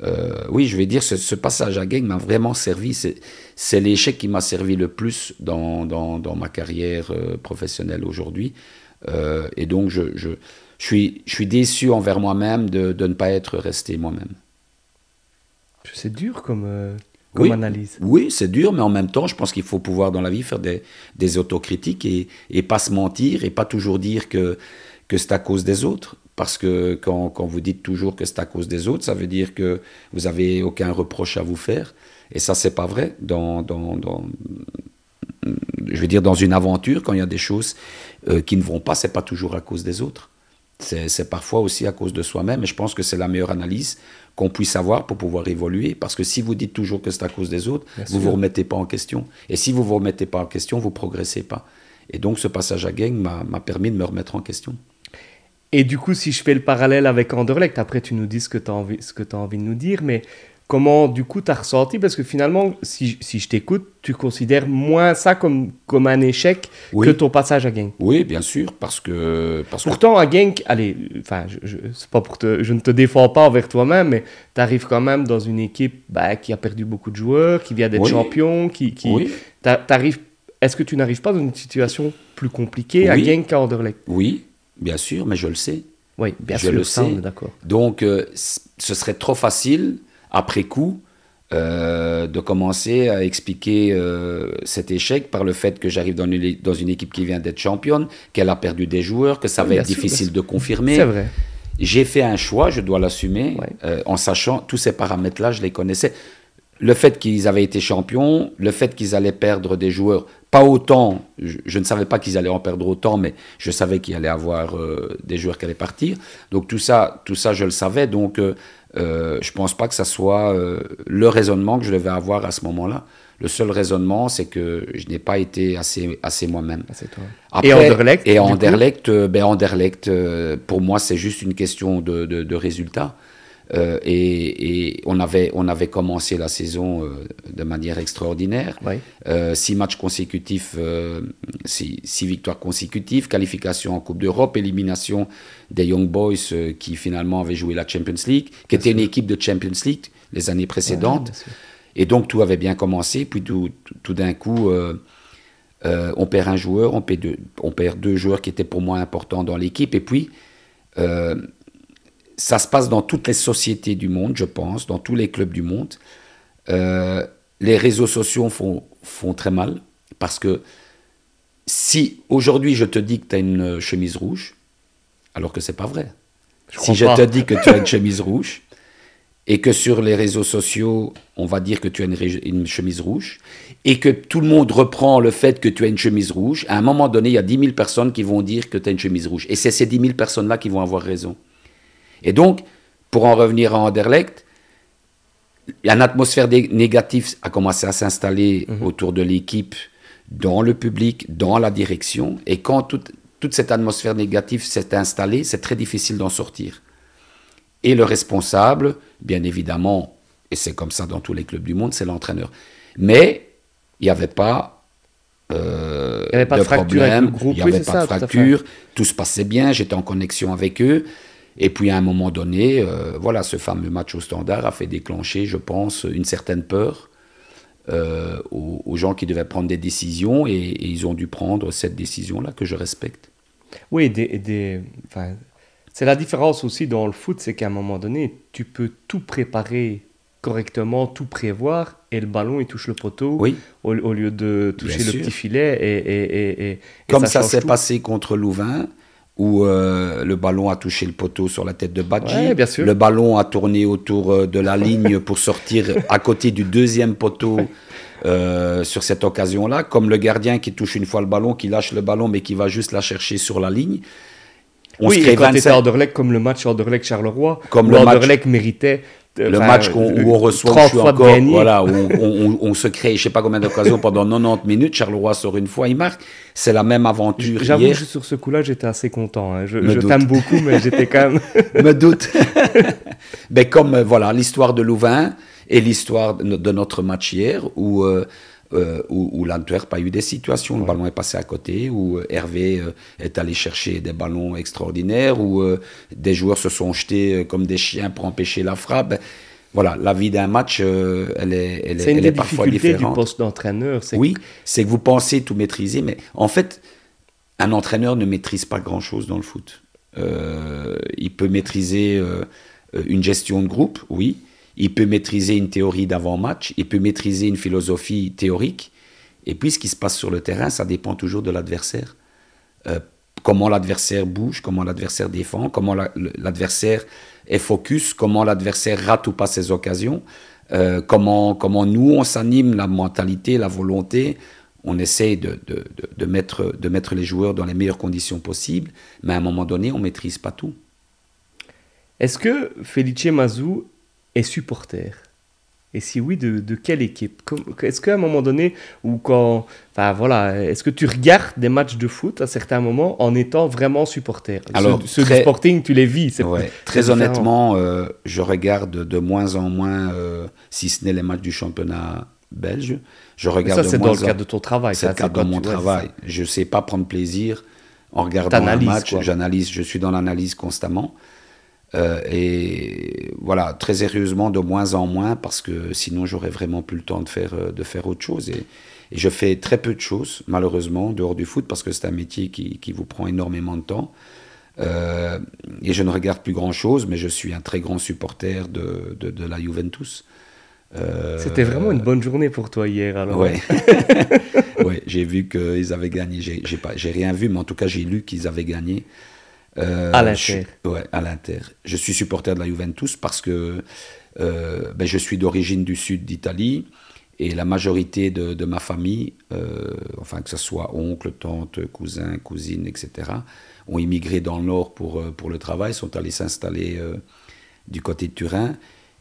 Euh, oui, je vais dire, ce, ce passage à Gang m'a vraiment servi. C'est l'échec qui m'a servi le plus dans, dans, dans ma carrière euh, professionnelle aujourd'hui. et donc, je, je, je, suis, je suis déçu envers moi-même de, de, ne pas être resté moi-même. C'est dur comme, comme oui, analyse. Oui, c'est dur, mais en même temps, je pense qu'il faut pouvoir dans la vie faire des, des autocritiques et, et pas se mentir et pas toujours dire que que c'est à cause des autres. Parce que quand, quand vous dites toujours que c'est à cause des autres, ça veut dire que vous n'avez aucun reproche à vous faire. Et ça, c'est pas vrai. Dans, dans, dans, je veux dire, dans une aventure, quand il y a des choses euh, qui ne vont pas, c'est pas toujours à cause des autres. C'est parfois aussi à cause de soi-même. Et je pense que c'est la meilleure analyse qu'on puisse avoir pour pouvoir évoluer. Parce que si vous dites toujours que c'est à cause des autres, vous ne vous remettez pas en question. Et si vous ne vous remettez pas en question, vous progressez pas. Et donc, ce passage à gang m'a permis de me remettre en question. Et du coup, si je fais le parallèle avec Anderlecht, après tu nous dis ce que tu as, envie, ce que as envie de nous dire, mais comment du coup tu as ressenti? Parce que finalement, si, si je t'écoute, tu considères moins ça comme, comme un échec que ton passage à Genk. Oui, bien sûr, parce que... Parce Pourtant, à Genk, allez, enfin, je, pas pour te, je ne te défends pas envers toi-même, mais tu arrives quand même dans une équipe bah, qui a perdu beaucoup de joueurs, qui vient d'être champion, qui... qui oui. Est-ce que tu n'arrives pas dans une situation plus compliquée à Genk qu'à Anderlecht? Oui, Bien sûr, mais je le sais. Oui, bien je sûr, le sais. d'accord. Donc, euh, ce serait trop facile, après coup, euh, de commencer à expliquer euh, cet échec par le fait que j'arrive dans une, dans une équipe qui vient d'être championne, qu'elle a perdu des joueurs, que ça va être difficile de confirmer. C'est vrai. J'ai fait un choix, je dois l'assumer, en sachant tous ces paramètres-là, je les connaissais. Le fait qu'ils avaient été champions, le fait qu'ils allaient perdre des joueurs pas autant, je, ne savais pas qu'ils allaient en perdre autant, mais je savais qu'il allait avoir euh, des joueurs qui allaient partir. Donc tout ça, tout ça je le savais. Donc euh, euh, je ne pense pas que ça soit le raisonnement que je devais avoir à ce moment-là. Le seul raisonnement, c'est que je n'ai pas été assez, assez moi-même. et Anderlecht Et Anderlecht, ben Anderlecht pour moi, c'est juste une question de, de, de résultat. Euh, et, on, avait, on avait commencé la saison euh, de manière extraordinaire. Euh, six matchs consécutifs, six, six, victoires consécutives, qualification en Coupe d'Europe, élimination des Young Boys qui finalement avaient joué la Champions League, qui était une équipe de Champions League les années précédentes. et donc tout avait bien commencé, puis tout, tout, d'un coup... on perd un joueur, on perd, deux, on perd deux joueurs qui étaient pour moi importants dans l'équipe, et puis ça se passe dans toutes les sociétés du monde, je pense, dans tous les clubs du monde. Euh, les réseaux sociaux font, font très mal parce que si aujourd'hui je te dis que tu as une chemise rouge, alors que c'est pas vrai. si je te dis que tu as une chemise rouge et que sur les réseaux sociaux, on va dire que tu as une, une, chemise rouge et que tout le monde reprend le fait que tu as une chemise rouge, à un moment donné, il y a 10 000 personnes qui vont dire que tu as une chemise rouge. Et c'est ces 10 000 personnes-là qui vont avoir raison. Et donc, pour en revenir à Anderlecht, une atmosphère négative a commencé à s'installer mhm. autour de l'équipe, dans le public, dans la direction. Et quand toute, toute cette atmosphère négative s'est installée, c'est très difficile d'en sortir. Et le responsable, bien évidemment, et c'est comme ça dans tous les clubs du monde, c'est l'entraîneur. Mais il n'y avait pas Euh, il n'y avait pas de, fracture avec le groupe. Il n'y avait pas de fracture. Tout, se passait bien. J'étais en connexion avec eux. Et puis à un moment donné, euh, voilà, ce fameux match au standard a fait déclencher, je pense, une certaine peur euh, aux, gens qui devaient prendre des décisions et, ils ont dû prendre cette décision-là que je respecte. Oui, des, des c'est la différence aussi dans le foot, c'est qu'à un moment donné, tu peux tout préparer correctement, tout prévoir, et le ballon, il touche le poteau oui. au, lieu de toucher le petit filet. Et, et, Comme ça, s'est passé contre Louvain, où euh, le ballon a touché le poteau sur la tête de Badji. Le ballon a tourné autour euh, de la ligne pour sortir à côté du deuxième poteau. Euh, sur cette occasion-là, comme le gardien qui touche une fois le ballon, qui lâche le ballon, mais qui va juste la chercher sur la ligne. On oui, se crée quand 25... comme le match Anderlecht-Charleroi, comme le Anderlecht méritait le match où on reçoit encore, voilà, où on, se crée, je sais pas combien d'occasions pendant 90 minutes, Charleroi sort une fois, il marque. C'est la même aventure. J'avoue, sur ce coup-là, j'étais assez content. Hein. Je, t'aime beaucoup, mais j'étais quand même. Me doute. mais comme euh, voilà l'histoire de Louvain et l'histoire de notre match hier, où euh, euh, où, où l'Antwerp a eu des situations. Le ballon est passé à côté, où euh, Hervé euh, est allé chercher des ballons extraordinaires, où des joueurs se sont jetés comme des chiens pour empêcher la frappe. Voilà, la vie d'un match, elle est, elle, est, elle est parfois différente. du poste d'entraîneur. Oui, c'est que vous pensez tout maîtriser, mais en fait, un entraîneur ne maîtrise pas grand-chose dans le foot. il peut maîtriser une gestion de groupe, oui, il peut maîtriser une théorie d'avant-match, il peut maîtriser une philosophie théorique. Et puis ce qui se passe sur le terrain, ça dépend toujours de l'adversaire. Euh, comment l'adversaire bouge, comment l'adversaire défend, comment l'adversaire est focus, comment l'adversaire rate ou pas ses occasions, euh, comment, comment nous on s'anime, la mentalité, la volonté. On essaye de, de, mettre, de mettre les joueurs dans les meilleures conditions possibles, mais à un moment donné, on ne maîtrise pas tout. Est-ce que Felice Mazou est supporter Et si oui, de, de quelle équipe? Est-ce qu'à un moment donné, ou quand. Enfin voilà, est-ce que tu regardes des matchs de foot à certains moments en étant vraiment supporter? Alors, ceux, du Sporting, tu les vis. Ouais, très honnêtement, euh, je regarde de moins en moins, euh, si ce n'est les matchs du championnat belge. Je regarde ça, c'est dans le cadre de ton travail. C'est dans de mon travail. Je ne sais pas prendre plaisir en regardant un match. J'analyse, je suis dans l'analyse constamment. Euh, et voilà, très sérieusement, de moins en moins, parce que sinon j'aurais vraiment plus le temps de faire, euh, de faire autre chose. Et, je fais très peu de choses, malheureusement, dehors du foot, parce que c'est un métier qui, qui, vous prend énormément de temps. Euh, et je ne regarde plus grand-chose, mais je suis un très grand supporter de, de, de la Juventus. C'était vraiment une bonne journée pour toi hier, alors. Ouais, ouais j'ai vu qu'ils avaient gagné. J'ai rien vu, mais en tout cas, j'ai lu qu'ils avaient gagné. Euh, à l'Inter. Ouais, à l'Inter. Je suis supporter de la Juventus parce que euh, ben, je suis d'origine du sud d'Italie et la majorité de, ma famille, euh, enfin que ce soit oncle, tante, cousin, cousine, etc., ont immigré dans le nord pour, pour le travail, sont allés s'installer du côté de Turin.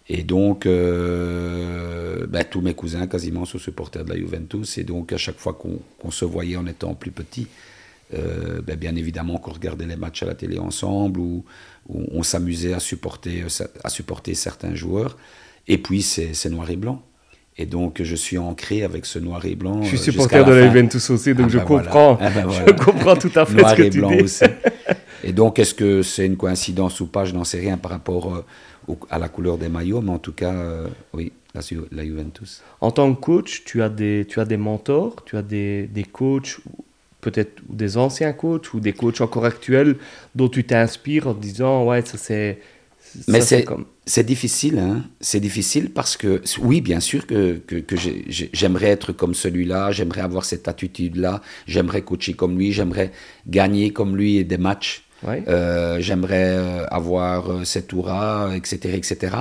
Et donc, ben, tous mes cousins quasiment sont supporters de la Juventus. Et donc, à chaque fois qu'on se voyait en étant plus petit, euh, ben, bien évidemment qu'on regardait les matchs à la télé ensemble ou, on s'amusait à supporter, à supporter certains joueurs. Et puis c'est noir et blanc. Et donc je suis ancré avec ce noir et blanc. Je suis euh, supporter de la Juventus aussi, donc ah je ben comprends. Ah ben je comprends tout à fait noir ce que et tu blanc dis. aussi. Et donc est-ce que c'est une coïncidence ou pas? Je n'en sais rien par rapport euh, à la couleur des maillots, mais en tout cas, oui, la, la, Juventus. En tant que coach, tu as des, tu as des mentors, tu as des, des coachs peut-être des anciens coachs ou des coachs encore actuels dont tu t'inspires en disant ouais ça c'est mais c'est comme c'est difficile hein. C'est difficile parce que oui bien sûr que, que, j'aimerais être comme celui-là j'aimerais avoir cette attitude là j'aimerais coacher comme lui j'aimerais gagner comme lui des matchs. Euh, j'aimerais euh, avoir euh, cette aura etc etc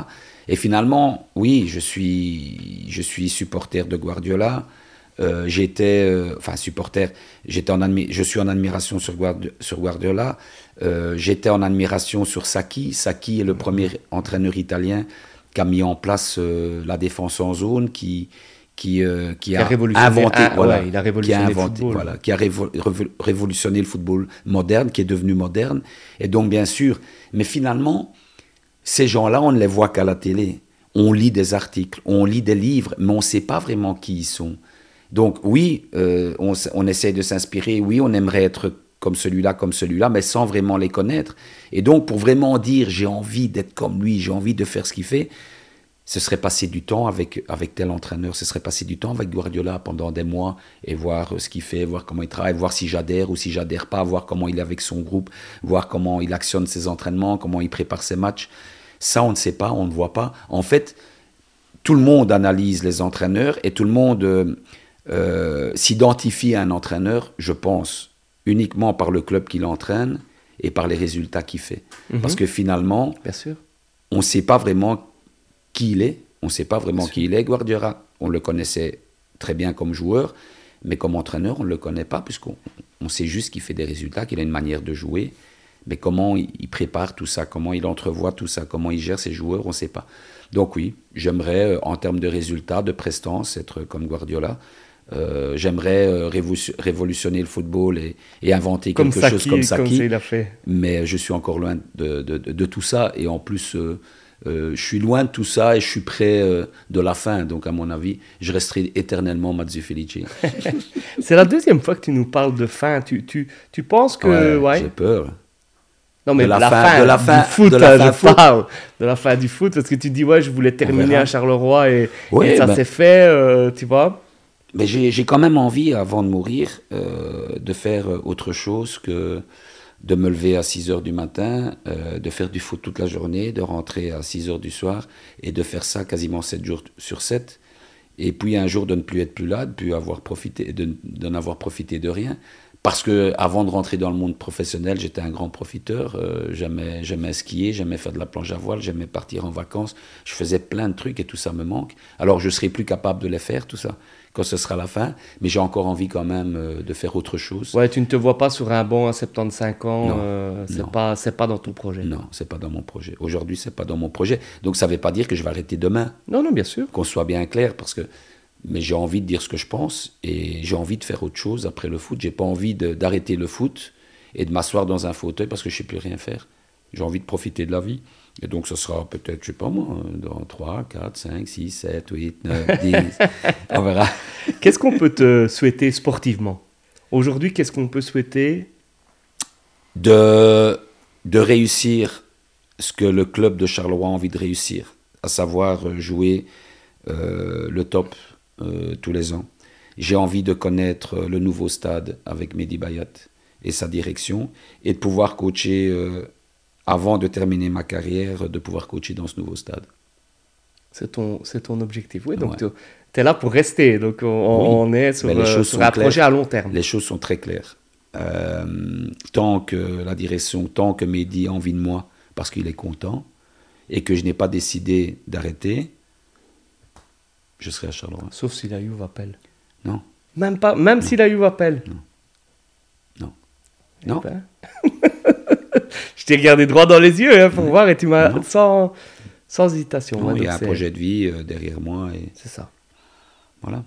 et finalement oui je suis je suis supporter de Guardiola euh, j'étais, euh, enfin supporter, j'étais en je suis en admiration sur, sur Guardiola, euh, j'étais en admiration sur Sacchi. Sacchi est le premier entraîneur italien qui a mis en place la défense en zone, qui, qui, qui, a, inventé, voilà, il a révolutionné le football. Voilà, qui a révolutionné le football moderne, qui est devenu moderne. Et donc, bien sûr, mais finalement, ces gens-là, on ne les voit qu'à la télé. On lit des articles, on lit des livres, mais on ne sait pas vraiment qui ils sont. Donc oui, euh, on, essaye de s'inspirer, oui, on aimerait être comme celui-là, comme celui-là, mais sans vraiment les connaître. Et donc, pour vraiment dire j'ai envie d'être comme lui, j'ai envie de faire ce qu'il fait, ce serait passer du temps avec, avec tel entraîneur, ce serait passer du temps avec Guardiola pendant des mois et voir ce qu'il fait, voir comment il travaille, voir si j'adhère ou si j'adhère pas, voir comment il est avec son groupe, voir comment il actionne ses entraînements, comment il prépare ses matchs. Ça, on ne sait pas, on ne voit pas. En fait, tout le monde analyse les entraîneurs et tout le monde euh, euh, s'identifie à un entraîneur, je pense, uniquement par le club qu'il entraîne et par les résultats qu'il fait. Mhm. Parce que finalement, Bien sûr. on ne sait pas vraiment qui il est. On ne sait pas vraiment qui il est, Guardiola. On le connaissait très bien comme joueur, mais comme entraîneur, on ne le connaît pas, puisqu'on on sait juste qu'il fait des résultats, qu'il a une manière de jouer. Mais comment il il prépare tout ça, comment il entrevoit tout ça, comment il gère ses joueurs, on ne sait pas. Donc oui, j'aimerais, euh, en termes de résultats, de prestance, être comme Guardiola. Euh, j'aimerais euh, révo- révolutionner le football et, et inventer Comme quelque Saki, chose comme ça mais je suis encore loin de, de- de- de tout ça. Et en plus, euh, je suis loin de tout ça et je suis près de la fin. Donc, à mon avis, je resterai éternellement Mazzi Felici. C'est la deuxième fois que tu nous parles de fin. Tu, tu, tu penses que... Ouais, J'ai peur. Non, mais de la la, fin- fin, de la du fin- foot, de la hein, fin je foot. parle. De la fin du foot, parce que tu dis, ouais, je voulais terminer à Charleroi et, Ouais, et ça ben- s'est fait, tu vois. Mais j'ai quand même envie, avant de mourir, euh, de faire autre chose que de me lever à 6 heures du matin, euh, de faire du foot toute la journée, de rentrer à 6 heures du soir et de faire ça quasiment 7 jours sur 7. Et puis un jour de ne plus être plus là, de plus avoir profité, de, de n'avoir profité de rien. Parce que avant de rentrer dans le monde professionnel, j'étais un grand profiteur. Euh, j'aimais, j'aimais skier, j'aimais faire de la planche à voile, j'aimais partir en vacances. Je faisais plein de trucs et tout ça me manque. Alors je serai plus capable de les faire, tout ça, quand ce sera la fin. Mais j'ai encore envie quand même euh, de faire autre chose. Ouais, tu ne te vois pas sur un banc à 75 ans. Non, euh, c'est non. pas, c'est pas dans ton projet. Non, c'est pas dans mon projet. Aujourd'hui, c'est pas dans mon projet. Donc ça ne veut pas dire que je vais arrêter demain. Non, non, bien sûr. qu'on soit bien clair, parce que mais j'ai envie de dire ce que je pense et j'ai envie de faire autre chose après le foot. J'ai pas envie d'arrêter le foot et de m'asseoir dans un fauteuil parce que je sais plus rien faire. J'ai envie de profiter de la vie. Et donc, ce sera peut-être, je sais pas moi, dans 3, 4, 5, 6, 7, 8, 9, 10. On verra. Qu'est-ce qu'on peut te souhaiter sportivement? Aujourd'hui, qu'est-ce qu'on peut souhaiter? De, de réussir ce que le club de Charleroi a envie de réussir, à savoir jouer euh, le top euh, tous les ans. J'ai envie de connaître euh, le nouveau stade avec Mehdi Bayat et sa direction et de pouvoir coacher, euh, avant de terminer ma carrière, de pouvoir coacher dans ce nouveau stade. C'est ton, c'est ton objectif. Oui, donc Ouais. tu es là pour rester. Donc on, Oui, on est sur, euh, un claires. projet à long terme. Les choses sont très claires. Tant que la direction, tant que Mehdi a envie de moi, parce qu'il est content, et que je n'ai pas décidé d'arrêter, je serai à Charleroi. Sauf si la Juve appelle. Non, Même, pas, même si la Juve appelle. non. Eh Non. ben. je t'ai regardé droit dans les yeux hein, pour voir et tu m'as Non. sans, sans hésitation. Non, ouais, il y a un projet de vie euh, derrière moi et C'est ça. voilà.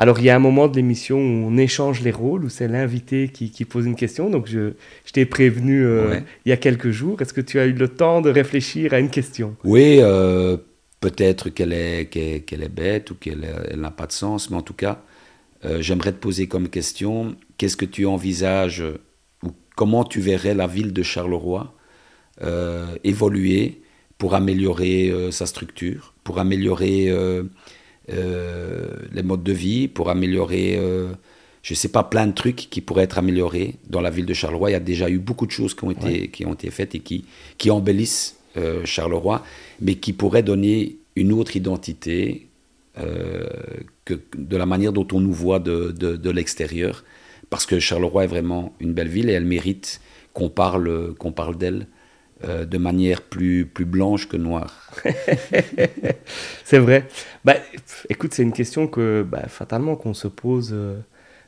Alors, il y a un moment de l'émission où on échange les rôles, où c'est l'invité qui, qui pose une question. Donc, je, je t'ai prévenu euh, Ouais. il y a quelques jours. Est-ce que tu as eu le temps de réfléchir à une question? Oui, euh, peut-être qu'elle est, est bête ou qu'elle elle n'a pas de sens, mais en tout cas, euh, j'aimerais te poser comme question, qu'est-ce que tu envisages ou comment tu verrais la ville de Charleroi euh, évoluer pour améliorer euh, sa structure, pour améliorer les modes de vie, pour améliorer, je ne sais pas, plein de trucs qui pourraient être améliorés dans la ville de Charleroi. Il y a déjà eu beaucoup de choses qui ont été, qui ont été faites et qui, qui embellissent euh, Charleroi, mais qui pourraient donner une autre identité euh, que de la manière dont on nous voit de, de, l'extérieur. Parce que Charleroi est vraiment une belle ville et elle mérite qu'on parle, parle d'elle euh, de manière plus, plus blanche que noire. C'est vrai. Bah, écoute, c'est une question que bah, fatalement qu'on se pose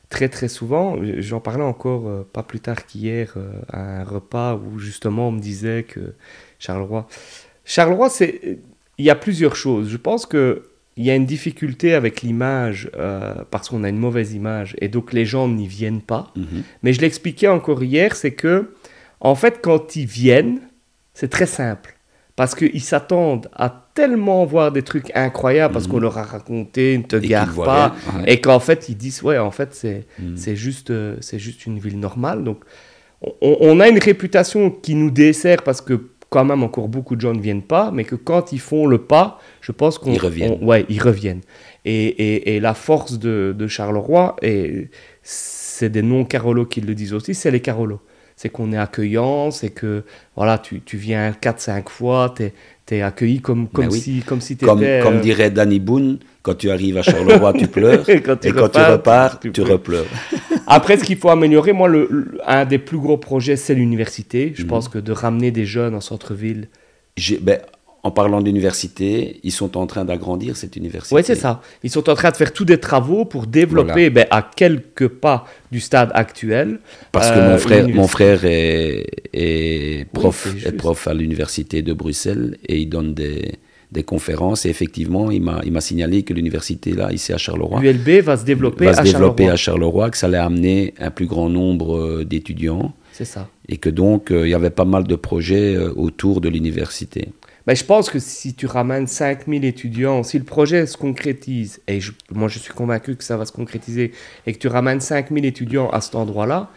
très très souvent. J'en parlais encore pas plus tard qu'hier à un repas où justement on me disait que Charleroi. Charleroi, c'est il y a plusieurs choses. Je pense que il y a une difficulté avec l'image euh, parce qu'on a une mauvaise image et donc les gens n'y viennent pas. Mhm. Mais je l'expliquais encore hier, c'est que, en fait, quand ils viennent, c'est très simple. parce qu'ils s'attendent à tellement voir des trucs incroyables parce Mhm. qu'on leur a raconté, ne te gare pas, ouais. et qu'en fait ils disent ouais en fait c'est Mhm. c'est juste euh, c'est juste une ville normale donc on, on a une réputation qui nous dessert parce que quand même encore beaucoup de gens ne viennent pas mais que quand ils font le pas je pense qu'on Ils reviennent. on- ouais ils reviennent et, et, et la force de, de Charleroi et c'est des non Carolos qui le disent aussi c'est les Carolos c'est qu'on est accueillant, c'est que voilà, tu, tu viens 4-5 fois, tu es, accueilli comme, comme Ben oui. si, comme si tu Comme, étais. comme dirait Danny Boone, quand tu arrives à Charleroi, tu pleures. Et quand tu et quand repars, tu repars, tu tu, pleures. Après, ce qu'il faut améliorer, moi, le, le- un des plus gros projets, c'est l'université. Je Mhm. pense que de ramener des jeunes en centre-ville. Ben, en parlant d'université, ils sont en train d'agrandir cette université. Oui, c'est ça. Ils sont en train de faire tous des travaux pour développer ben, à quelques pas du stade actuel. Parce que euh, mon frère, une mon université. frère est, est prof, c'est est juste. prof à l'université de Bruxelles et il donne des, des conférences. Et effectivement, il m'a signalé que l'université, là, ici à Charleroi, L'ULB va se développer va se à développer Charleroi. à Charleroi, que ça allait amener un plus grand nombre euh, d'étudiants C'est ça. et que donc euh, il y avait pas mal de projets euh, autour de l'université. Ben, je pense que si tu ramènes 5000 étudiants, si le projet se concrétise, et je- moi je suis convaincu que ça va se concrétiser, et que tu ramènes 5000 étudiants à cet endroit-là,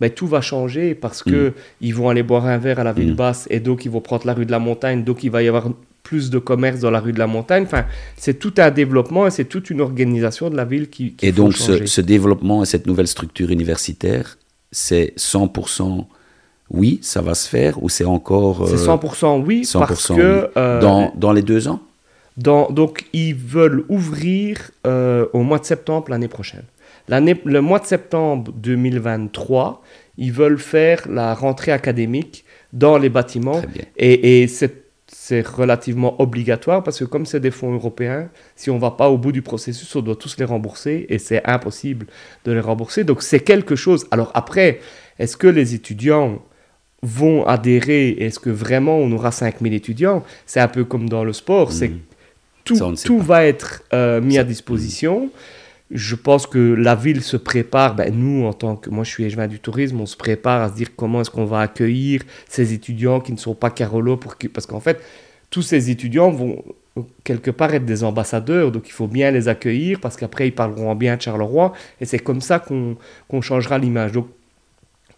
ben, tout va changer parce que ils vont aller boire un verre à la ville Mm. basse et donc ils vont prendre la rue de la montagne, donc il va y avoir plus de commerce dans la rue de la montagne. Enfin, c'est tout un développement et c'est toute une organisation de la ville qui, qui Et donc ce, ce développement et cette nouvelle structure universitaire, c'est 100% oui, ça va se faire ou c'est encore C'est euh, 100% oui, 100% parce que... euh, dans, dans les deux ans? Dans- donc, ils veulent ouvrir euh, au mois de septembre l'année prochaine. Le mois de septembre 2023, ils veulent faire la rentrée académique dans les bâtiments. Très bien. Et, et c'est, c'est relativement obligatoire parce que comme c'est des fonds européens, si on ne va pas au bout du processus, on doit tous les rembourser et c'est impossible de les rembourser. Donc c'est quelque chose. Alors après, est-ce que les étudiants vont adhérer? Est-ce que vraiment on aura 5000 étudiants? C'est un peu comme dans le sport. C'est Mhm. tout, tout va être euh, mis à disposition. Je pense que la ville se prépare, ben, nous en tant que, moi je suis échevin du tourisme, on se prépare à se dire comment est-ce qu'on va accueillir ces étudiants qui ne sont pas Carolo, parce qu'en fait, tous ces étudiants vont euh, quelque part être des ambassadeurs, donc il faut bien les accueillir parce qu'après ils parleront bien de Charleroi et c'est comme ça qu'on changera l'image. Donc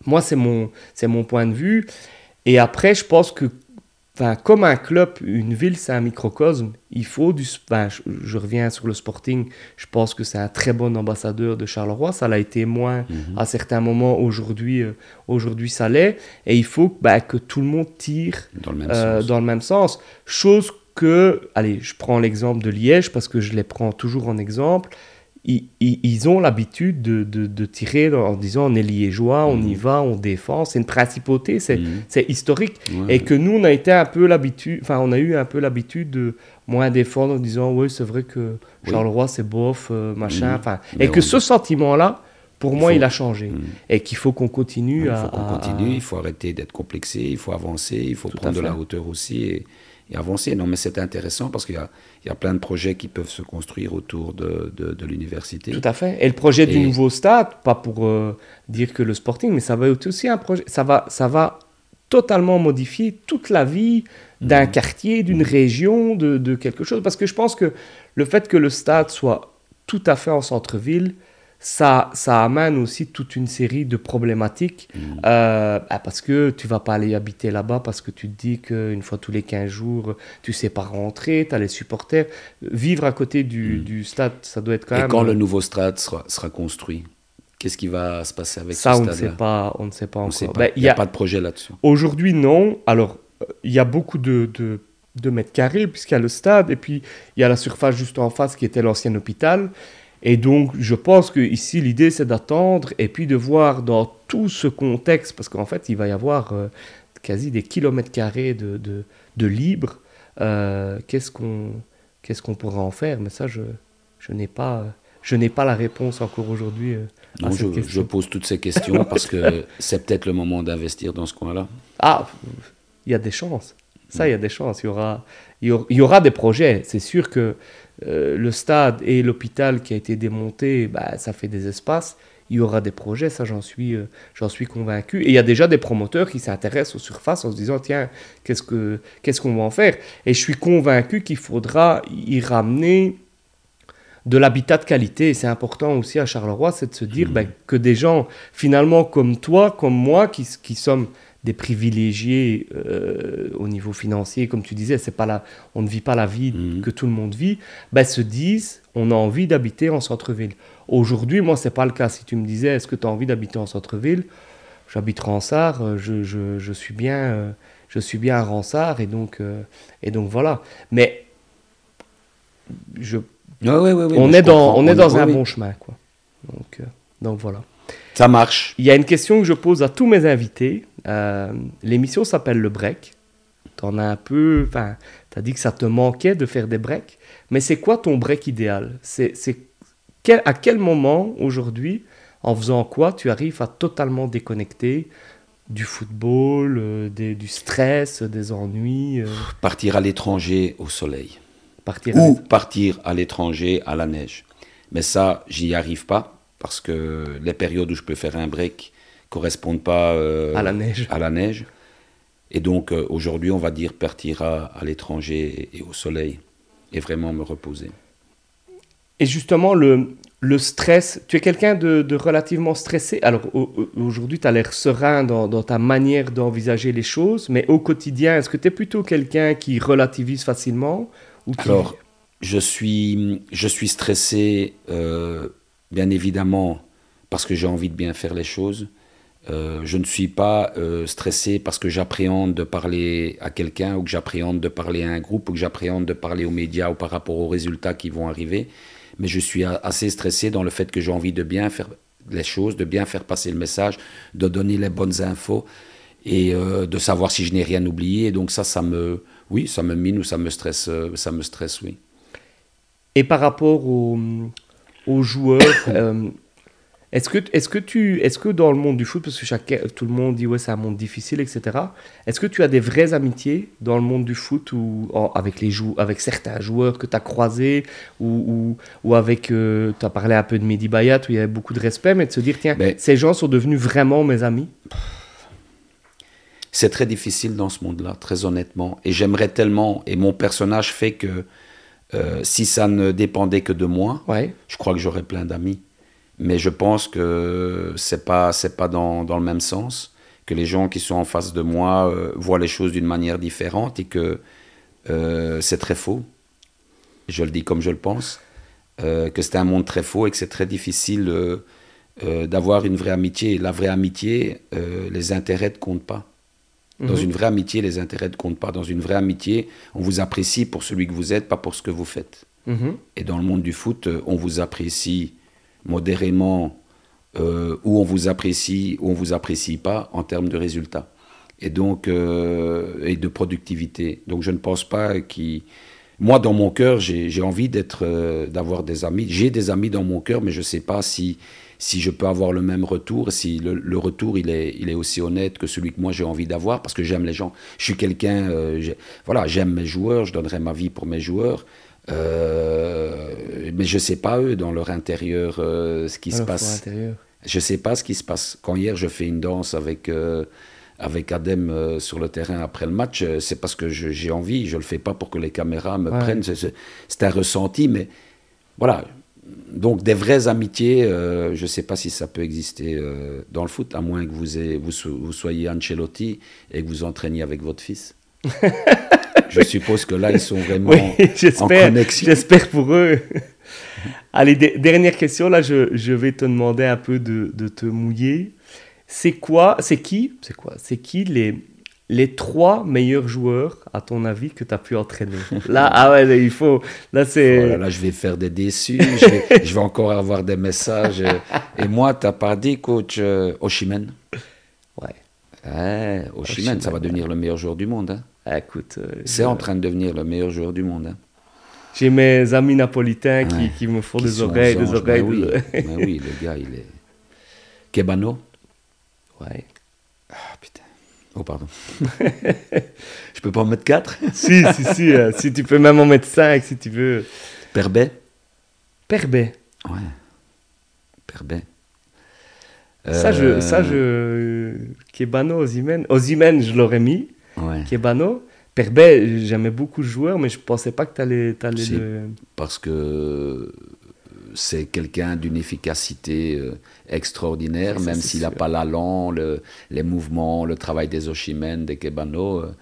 moi c'est mon, c'est mon point de vue. Et après je pense que Enfin, comme un club, une ville, c'est un microcosme. Il faut du. Enfin, je, je reviens sur le Sporting. Je pense que c'est un très bon ambassadeur de Charleroi. Ça l'a été moins Mhm. à certains moments. Aujourd'hui, euh, aujourd'hui, ça l'est. Et il faut bah, que tout le monde tire dans le même euh, sens. dans le même sens. Chose que, allez, je prends l'exemple de Liège parce que je les prends toujours en exemple. Ils, ils- ils ont l'habitude de, de- de tirer en disant on est liégeois, on y Mhm. va, on défend. C'est une principauté, c'est c'est historique. Ouais. Et que nous, on a été un peu l'habitude, enfin, on a eu un peu l'habitude de moins défendre en disant oui, c'est vrai que Oui. Charleroi, c'est bof, euh, machin. Mhm. Enfin, et que on- ce sentiment-là, pour Il moi, faut- il a changé. Et qu'il faut qu'on continue Il à. faut qu'on continue, il faut arrêter d'être complexé, il faut avancer, il faut Tout prendre de la hauteur aussi et, et avancer. Non, mais c'est intéressant parce qu'il y a, il y a plein de projets qui peuvent se construire autour de, de, de l'université. Tout à fait. Et le projet du nouveau stade, pas pour euh, dire que le Sporting, mais ça va être aussi un projet. Ça va, ça va totalement modifier toute la vie d'un Mhm. quartier, d'une région, de, de quelque chose. Parce que je pense que le fait que le stade soit tout à fait en centre-ville, ça, ça amène aussi toute une série de problématiques. Mhm. Euh, bah, parce que tu vas pas aller habiter là-bas parce que tu te dis qu'une fois tous les 15 jours, tu sais pas rentrer, tu as les supporters. Vivre à côté du, du stade, ça doit être quand Et même... quand le nouveau stade sera, sera construit, qu'est-ce qui va se passer avec ça, ce on ne sait pas, on ne sait pas On encore. Ben, il n'y a a, pas de projet là-dessus. Aujourd'hui, non. Alors, euh, il y a beaucoup de, de, de mètres carrés, puisqu'il y a le stade, et puis il y a la surface juste en face qui était l'ancien hôpital. Et donc, je pense que ici l'idée, c'est d'attendre et puis de voir dans tout ce contexte, parce qu'en fait, il va y avoir euh, quasi des kilomètres carrés de, de, de libre. euh, qu'est-ce qu'on qu'est-ce qu'on pourra en faire? Mais ça, je, je n'ai pas, je n'ai pas la réponse encore aujourd'hui. euh, à Non, cette je, question. je pose toutes ces questions parce que c'est peut-être le moment d'investir dans ce coin-là. Ah, il y a des chances. Ça, il y a des chances. Il y aura, il y aura, il y aura des projets. C'est sûr que euh, le stade et l'hôpital qui a été démonté, bah, ça fait des espaces. il y aura des projets, ça j'en suis, euh, j'en suis convaincu. Et il y a déjà des promoteurs qui s'intéressent aux surfaces en se disant, tiens, qu'est-ce, que, qu'est-ce qu'on va en faire? Et je suis convaincu qu'il faudra y ramener de l'habitat de qualité. Et c'est important aussi à Charleroi, c'est de se dire mmh. ben, que des gens, finalement, comme toi, comme moi, qui, qui sommes des privilégiés euh, au niveau financier, comme tu disais, c'est pas la, on ne vit pas la vie mmh. que tout le monde vit, ben, se disent, on a envie d'habiter en centre-ville. Aujourd'hui, moi, c'est pas le cas. Si tu me disais, est-ce que tu as envie d'habiter en centre-ville? J'habite Ransard, euh, je, je, je, suis bien, euh, je suis bien à Ransard, et donc, et donc voilà. Mais je on, est dans, on est dans un bon chemin. Quoi. Donc, donc voilà. Ça marche. Il y a une question que je pose à tous mes invités. Euh, l'émission s'appelle Le Break. Tu en as un peu. Enfin, tu as dit que ça te manquait de faire des breaks. Mais c'est quoi ton break idéal? C'est quel, À quel moment aujourd'hui, en faisant quoi, tu arrives à totalement déconnecter du football, euh, du stress, des ennuis Partir à l'étranger au soleil. Partir ou partir à l'étranger à la neige. Mais ça, j'y arrive pas parce que les périodes où je peux faire un break correspondent pas euh, à la neige. À la neige. Et donc euh, aujourd'hui, on va dire partir à, l'étranger et, au soleil et vraiment me reposer. Et justement, le, le stress, tu es quelqu'un de, relativement stressé? Alors aujourd'hui, tu as l'air serein dans, dans, ta manière d'envisager les choses, mais au quotidien, est-ce que tu es plutôt quelqu'un qui relativise facilement alors, je suis, je suis stressé, euh, bien évidemment, parce que j'ai envie de bien faire les choses. Euh, je ne suis pas euh, stressé parce que j'appréhende de parler à quelqu'un ou que j'appréhende de parler à un groupe ou que j'appréhende de parler aux médias ou par rapport aux résultats qui vont arriver. Mais je suis assez stressé dans le fait que j'ai envie de bien faire les choses, de bien faire passer le message, de donner les bonnes infos et de savoir si je n'ai rien oublié. donc ça, ça me, oui, ça me mine ou ça me stresse, euh, ça me stresse, oui. Et par rapport aux, joueurs, euh, est-ce que, est que tu, est que dans le monde du foot, parce que chaque, tout le monde dit ouais c'est un monde difficile, etc. Est-ce que tu as des vraies amitiés dans le monde du foot ou avec les jou avec certains joueurs que tu as croisés ou, ou, avec, euh, tu as parlé un peu de Mehdi Bayat où il y avait beaucoup de respect, mais de se dire tiens, ces gens sont devenus vraiment mes amis? C'est très difficile dans ce monde-là, très honnêtement. Et j'aimerais tellement, et mon personnage fait que euh, si ça ne dépendait que de moi, je crois que j'aurais plein d'amis. Mais je pense que c'est pas c'est pas dans, dans, le même sens que les gens qui sont en face de moi euh, voient les choses d'une manière différente et que euh, c'est très faux. Je le dis comme je le pense, que c'est un monde très faux et que c'est très difficile d'avoir une vraie amitié. La vraie amitié, les intérêts ne comptent pas. Dans mhm. une vraie amitié, les intérêts ne comptent pas. Dans une vraie amitié, on vous apprécie pour celui que vous êtes, pas pour ce que vous faites. Mhm. Et dans le monde du foot, euh, on vous apprécie modérément euh, ou on vous apprécie ou on vous apprécie pas en termes de résultats et donc euh, et de productivité. Donc je ne pense pas qu'il moi dans mon cœur j'ai envie d'être d'avoir des amis. J'ai des amis dans mon cœur, mais je ne sais pas si si je peux avoir le même retour, si le, retour il est, il est aussi honnête que celui que moi j'ai envie d'avoir, parce que j'aime les gens. Je suis quelqu'un, euh, voilà, j'aime mes joueurs, je donnerai ma vie pour mes joueurs, euh, mais je sais pas eux dans leur intérieur euh, ce qui se passe. Je sais pas ce qui se passe. Quand hier je fais une danse avec avec Adem sur le terrain après le match, c'est parce que j'ai envie. Je le fais pas pour que les caméras me prennent. C'est un ressenti, mais voilà donc des vraies amitiés, euh, je ne sais pas si ça peut exister euh, dans le foot, à moins que vous, vous, soyez Ancelotti et que vous entraîniez avec votre fils. je suppose que là, ils sont vraiment en connexion. J'espère pour eux. Allez, dernière question, là, je, vais te demander un peu de, de te mouiller. C'est quoi, c'est qui, c'est quoi, c'est qui les, les trois meilleurs joueurs, à ton avis, que tu as pu entraîner? Là, ah ouais, il faut. Là, c'est. Oh là, je vais faire des déçus. je, vais, encore avoir des messages. Et moi, tu n'as pas dit, coach euh, Oshimen? Ouais. Ouais, Oshimen, ça va devenir le meilleur joueur du monde. Hein. Ah, écoute. Euh, c'est en train de devenir le meilleur joueur du monde. Hein. J'ai mes amis napolitains qui, qui, me font des oreilles, des oreilles. oui, oui, le gars, il est. Kebano? Ouais. Ah, putain. Oh, pardon. je peux pas en mettre 4 Si, si, si. Euh, si tu peux même en mettre 5 si tu veux. Perbet? Perbet Ouais. Perbet. Ça, je, ça, je. Kebano, Ozimen. Ozimen, je l'aurais mis. Ouais. Kebano. Perbet, j'aimais beaucoup le joueur, mais je pensais pas que tu allais, le. Parce que c'est quelqu'un d'une efficacité euh, extraordinaire, Ça, même s'il n'a pas l'allant, le, les mouvements, le travail des Oshimen, des Kebano. euh,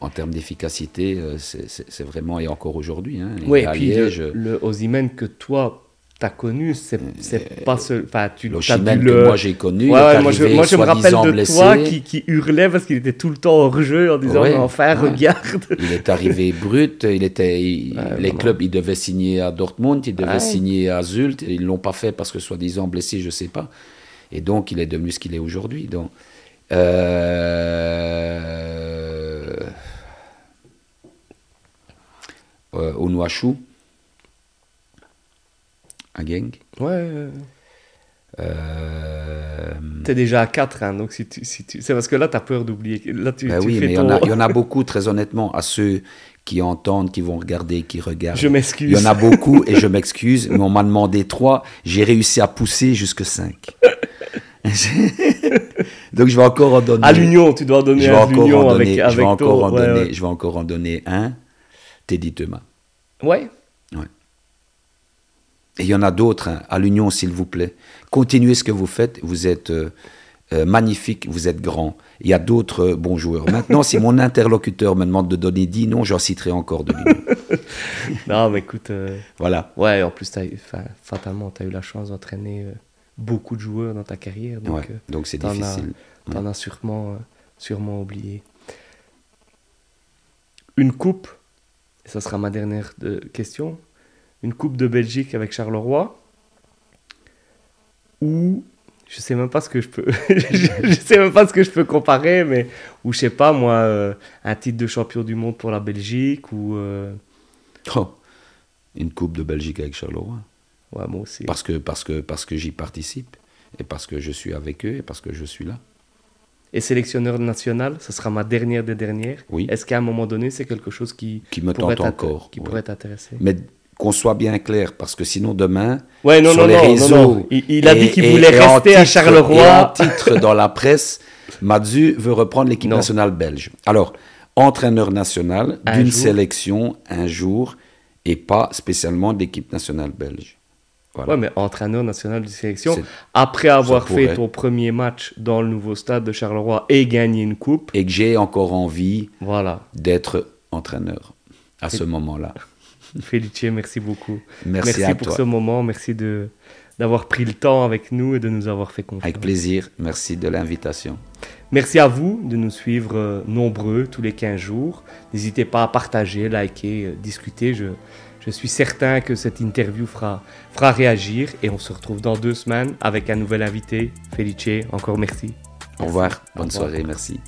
en termes d'efficacité, euh, c'est vraiment, et encore aujourd'hui, hein, Oui, et puis le, Liège, le que toi, tu as connu, c'est c'est pas ce. Enfin, tu le as dû que le. moi j'ai connu, Ouais, il ouais, moi, je, moi je me rappelle de blessé. toi qui, qui hurlait parce qu'il était tout le temps hors jeu en disant Ouais, enfin regarde. Il est arrivé brut, il était, il- les vraiment. clubs, ils devaient signer à Dortmund, ils devaient Ouais. signer à Zult, et ils l'ont pas fait parce que soi-disant blessé, je sais pas. Et donc, il est devenu ce qu'il est aujourd'hui. Donc, euh, euh, à Genk. Ouais, euh, t'es déjà à 4, hein, donc si tu, si tu... c'est parce que là, tu as peur d'oublier. Là, tu, ben tu oui, fais mais il y, ton... en a, il y en a beaucoup, très honnêtement, à ceux qui entendent, qui vont regarder, qui regardent. Je m'excuse. Il y en a beaucoup et je m'excuse, mais on m'a demandé trois. J'ai réussi à pousser jusque cinq. Donc je vais encore en donner. À l'Union, tu dois donner je vais encore en donner. avec, je vais encore en ouais, donner. ouais. Je vais encore en donner un. Teddy Thomas. Ouais. Et il y en a d'autres. hein. À l'Union, s'il vous plaît, continuez ce que vous faites. Vous êtes euh, euh, magnifique. Vous êtes grand. Il y a d'autres euh, bons joueurs. Maintenant, si mon interlocuteur me demande de donner 10 noms, j'en citerai encore de l'Union. Non, mais écoute, Voilà. ouais, en plus, eu- fatalement, tu as eu la chance d'entraîner beaucoup de joueurs dans ta carrière, donc Ouais. Donc c'est difficile. t'en as sûrement, sûrement oublié. Une coupe, et ça sera ma dernière de- question, une coupe de Belgique avec Charleroi, ou je sais même pas ce que je peux, je, sais même pas ce que je peux comparer, mais ou je sais pas moi, euh, un titre de champion du monde pour la Belgique ou euh, Oh, une coupe de Belgique avec Charleroi. ouais moi aussi. Parce que, parce que, parce que j'y participe, et parce que je suis avec eux, et parce que je suis là. Et sélectionneur national, ce sera ma dernière des dernières. Oui. Est-ce qu'à un moment donné, c'est quelque chose qui, Qui me pourrait tente encore, qui ouais. pourrait t'intéresser? Mais qu'on soit bien clair, parce que sinon demain, Ouais, non, sur non, les non, réseaux. Il, il a et- dit qu'il voulait et rester à Charleroi. Et en titre dans la presse, Madzu veut reprendre l'équipe nationale belge. Alors, entraîneur national Un d'une sélection un jour, et pas spécialement d'équipe nationale belge. Voilà. Ouais, mais entraîneur national de sélection, après avoir fait ton premier match dans le nouveau stade de Charleroi et gagné une coupe, Et que j'ai encore envie voilà. d'être entraîneur à ce moment-là. Felice, merci beaucoup. Merci, à pour toi. ce moment, merci de d'avoir pris le temps avec nous et de nous avoir fait confiance. Avec plaisir. Merci de l'invitation. Merci à vous de nous suivre euh, nombreux tous les 15 jours. N'hésitez pas à partager, liker, euh, discuter. Je, je suis certain que cette interview fera, fera réagir et on se retrouve dans deux semaines avec un nouvel invité. Felice, encore merci. Au revoir. Bonne Au revoir. soirée. Merci.